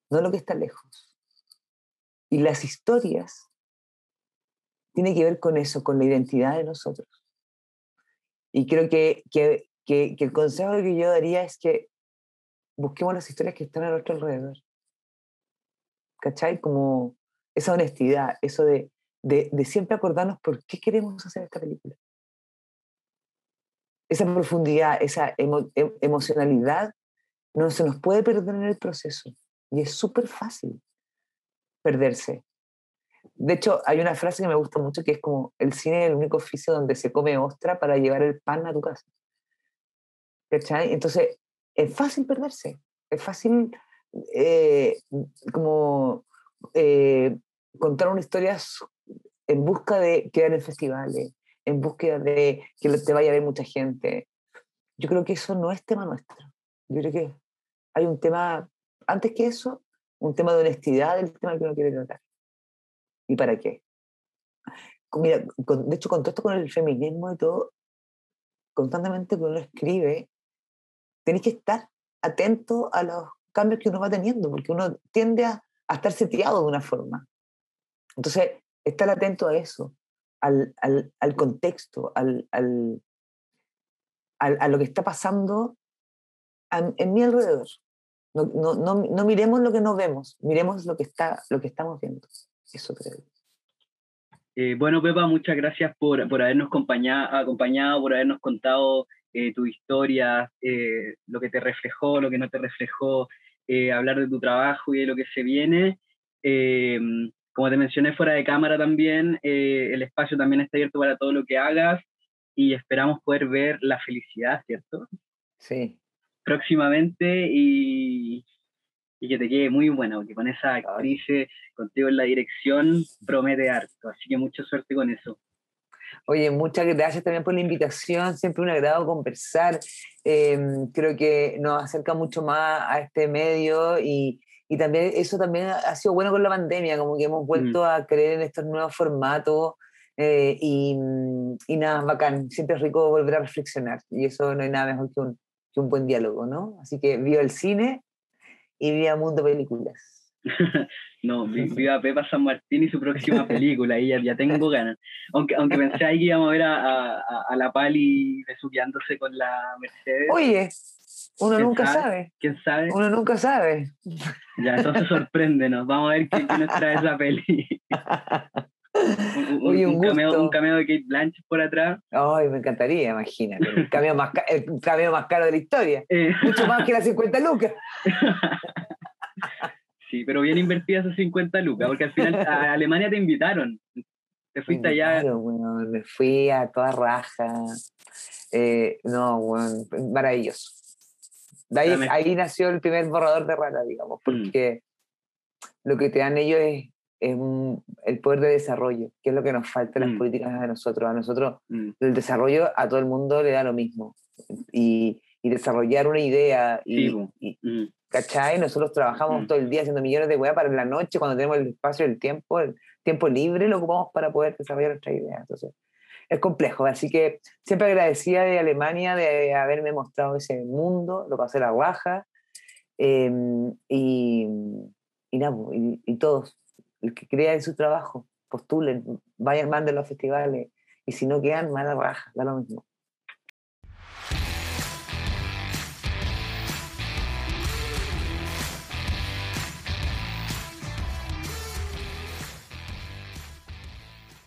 no lo que está lejos. Y las historias tienen que ver con eso, con la identidad de nosotros. Y creo que, que, que, que el consejo que yo daría es que busquemos las historias que están a nuestro alrededor. ¿Cachai? Como esa honestidad, eso de, de, de siempre acordarnos por qué queremos hacer esta película esa profundidad, esa emo, em, emocionalidad, no se nos puede perder en el proceso. Y es súper fácil perderse. De hecho, hay una frase que me gusta mucho que es como, el cine es el único oficio donde se come ostra para llevar el pan a tu casa. ¿Cachai? Entonces, es fácil perderse. Es fácil eh, como eh, contar una historia en busca de quedar en festivales, en búsqueda de que te vaya a ver mucha gente. Yo creo que eso no es tema nuestro. Yo creo que hay un tema, antes que eso, un tema de honestidad del tema que uno quiere tratar. ¿Y para qué? Mira, de hecho, con todo esto con el feminismo y todo, constantemente cuando uno escribe, tenéis que estar atento a los cambios que uno va teniendo, porque uno tiende a, a estar seteado de una forma. Entonces, estar atento a eso, al, al, al contexto, al, al, a lo que está pasando en mi alrededor. No, no, no, no, miremos lo que no vemos, miremos lo que, está, lo que estamos viendo. Eso creo. Eh, bueno, Pepa, muchas gracias por, por habernos acompañado, acompañado, por habernos contado eh, tu historia, eh, lo que te reflejó, lo que no te reflejó, eh, hablar de tu trabajo y de lo que se viene. Eh, como te mencioné fuera de cámara también, eh, el espacio también está abierto para todo lo que hagas y esperamos poder ver la felicidad, ¿cierto? Sí. Próximamente y, y que te quede muy bueno, porque con esa actriz contigo en la dirección promete harto, así que mucha suerte con eso. Oye, muchas gracias también por la invitación, siempre un agrado conversar. Eh, creo que nos acerca mucho más a este medio y, y también eso también ha sido bueno con la pandemia, como que hemos vuelto mm. a creer en estos nuevos formatos eh, y, y, nada, bacán, siempre es rico volver a reflexionar y eso no hay nada mejor que un, que un buen diálogo, ¿no? Así que viva el cine y viva Mundo Películas. (laughs) no, viva (laughs) Pepa San Martín y su próxima película, y ya, ya tengo ganas. Aunque, aunque pensé ahí que íbamos a ver a, a, a la Pali besuqueándose con la Mercedes. Oye, uno nunca sabe? ¿Quién sabe? Uno nunca sabe. Ya, entonces sorpréndenos. Vamos a ver quién, nos trae esa peli. (laughs) un, Uy, un, un, cameo, un, cameo, de Kate Blanchett por atrás. Ay, me encantaría, imagínate. El cameo más, el cameo más caro de la historia. (laughs) Eh. Mucho más que las 50 lucas. (laughs) sí, pero bien invertidas esas 50 lucas, porque al final a (laughs) Alemania te invitaron. Te fuiste allá. Claro, bueno, me fui a toda raja. Eh, no, bueno, maravilloso. De ahí, ahí, nació el primer borrador de rata, digamos, mm. porque mm. lo que te dan ellos es, es un, el poder de desarrollo, que es lo que nos falta en las mm. políticas de nosotros. A nosotros mm. el desarrollo a todo el mundo le da lo mismo. Y, y desarrollar una idea, y, sí, y ¿cachai? Nosotros trabajamos todo el día haciendo millones de weas para en la noche, cuando tenemos el espacio, el tiempo, el tiempo libre, lo ocupamos para poder desarrollar nuestra idea. Entonces, es complejo. Así que siempre agradecida de Alemania de haberme mostrado ese mundo, lo pasé la baja. Eh, y, y, nada, y, y, todos, el que crea en su trabajo, postulen, vayan, manden los festivales. Y si no quedan, mala raja, da lo mismo.